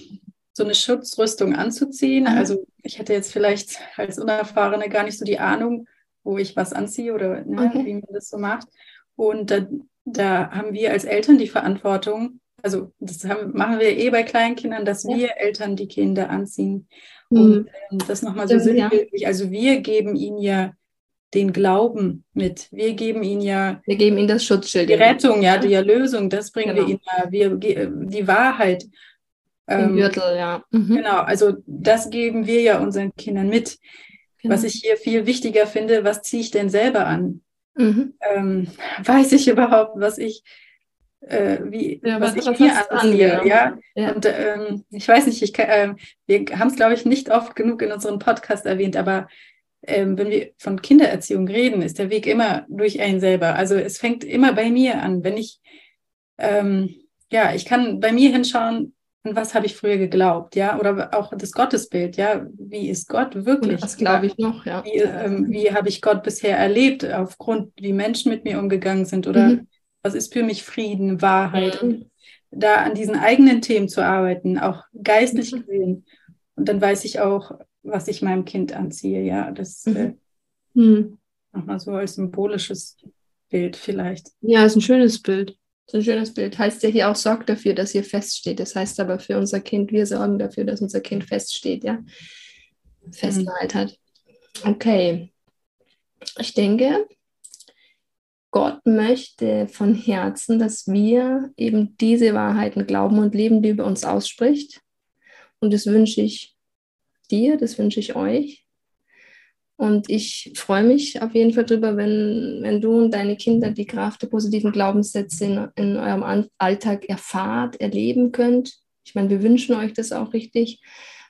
so eine Schutzrüstung anzuziehen. Mhm. Also ich hätte jetzt vielleicht als Unerfahrene gar nicht so die Ahnung, wo ich was anziehe oder ne, okay. wie man das so macht. Und da, da, haben wir als Eltern die Verantwortung, also das haben, machen wir eh bei Kleinkindern, dass ja. wir Eltern die Kinder anziehen. Mhm. Und ähm, das nochmal so sinnbildlich. Ja. Also wir geben ihnen ja den Glauben mit. Wir geben ihnen ja. Wir geben ihnen das Schutzschild. Die Rettung, ja, die Erlösung, das bringen genau. wir ihnen ja. Wir, die Wahrheit. Ähm, Gürtel, ja. Mhm. Genau, also das geben wir ja unseren Kindern mit. Genau. Was ich hier viel wichtiger finde, was ziehe ich denn selber an? Mhm. Ähm, weiß ich überhaupt, was ich, äh, wie, ja, was, was, ich mir anziehe? Ja? ja? Und ähm, ich weiß nicht, ich, äh, wir haben es, glaube ich, nicht oft genug in unserem Podcast erwähnt, aber ähm, wenn wir von Kindererziehung reden, ist der Weg immer durch einen selber. Also es fängt immer bei mir an. Wenn ich, ähm, ja, ich kann bei mir hinschauen, an was habe ich früher geglaubt, ja, oder auch das Gottesbild, ja, wie ist Gott wirklich? Das glaube ich noch, ja. Wie, ähm, wie habe ich Gott bisher erlebt, aufgrund, wie Menschen mit mir umgegangen sind, oder mhm. was ist für mich Frieden, Wahrheit? Mhm. Da an diesen eigenen Themen zu arbeiten, auch geistlich mhm. gesehen. Und dann weiß ich auch, was ich meinem Kind anziehe, ja, das mhm. äh, mhm. nochmal so als symbolisches Bild vielleicht. Ja, ist ein schönes Bild. So ein schönes Bild. Heißt ja hier auch, sorgt dafür, dass ihr feststeht. Das heißt aber für unser Kind, wir sorgen dafür, dass unser Kind feststeht, ja. Festgehalt hat. Okay. Ich denke, Gott möchte von Herzen, dass wir eben diese Wahrheiten glauben und leben, die über uns ausspricht. Und das wünsche ich dir, das wünsche ich euch. Und ich freue mich auf jeden Fall drüber, wenn, wenn du und deine Kinder die Kraft der positiven Glaubenssätze in, in eurem Alltag erfahrt, erleben könnt. Ich meine, wir wünschen euch das auch richtig.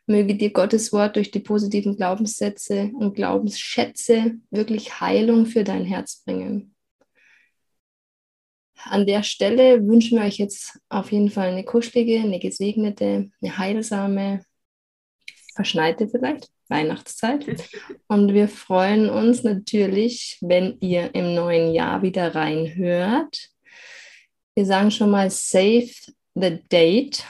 Möge dir Gottes Wort durch die positiven Glaubenssätze und Glaubensschätze wirklich Heilung für dein Herz bringen. An der Stelle wünschen wir euch jetzt auf jeden Fall eine kuschelige, eine gesegnete, eine heilsame, verschneite vielleicht, Weihnachtszeit. Und wir freuen uns natürlich, wenn ihr im neuen Jahr wieder reinhört. Wir sagen schon mal Save the Date.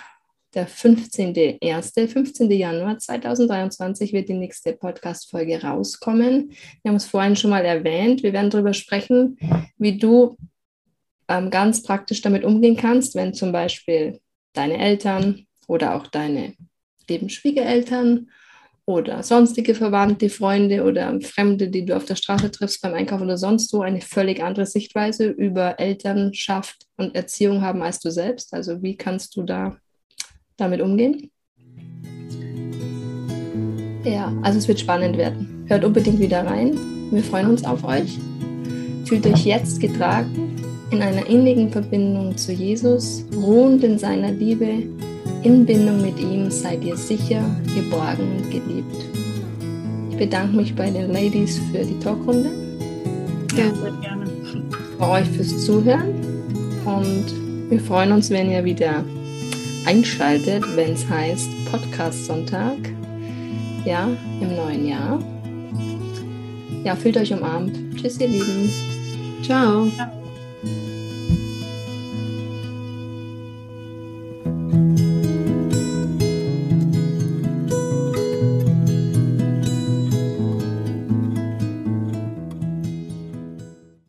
Der 15.01., 15. Januar 2023 wird die nächste Podcast-Folge rauskommen. Wir haben es vorhin schon mal erwähnt. Wir werden darüber sprechen, wie du ähm, ganz praktisch damit umgehen kannst, wenn zum Beispiel deine Eltern oder auch deine Schwiegereltern oder sonstige Verwandte, Freunde oder Fremde, die du auf der Straße triffst beim Einkaufen oder sonst wo, eine völlig andere Sichtweise über Elternschaft und Erziehung haben als du selbst. Also wie kannst du da damit umgehen? Ja, also es wird spannend werden. Hört unbedingt wieder rein. Wir freuen uns auf euch. Fühlt euch jetzt getragen in einer innigen Verbindung zu Jesus, ruhend in seiner Liebe in Bindung mit ihm seid ihr sicher, geborgen und geliebt. Ich bedanke mich bei den Ladies für die Talkrunde. Ja, sehr gerne. Bei euch fürs Zuhören und wir freuen uns, wenn ihr wieder einschaltet, wenn es heißt Podcast Sonntag. Ja, im neuen Jahr. Ja, fühlt euch umarmt. Tschüss, ihr Lieben. Ciao. Ciao.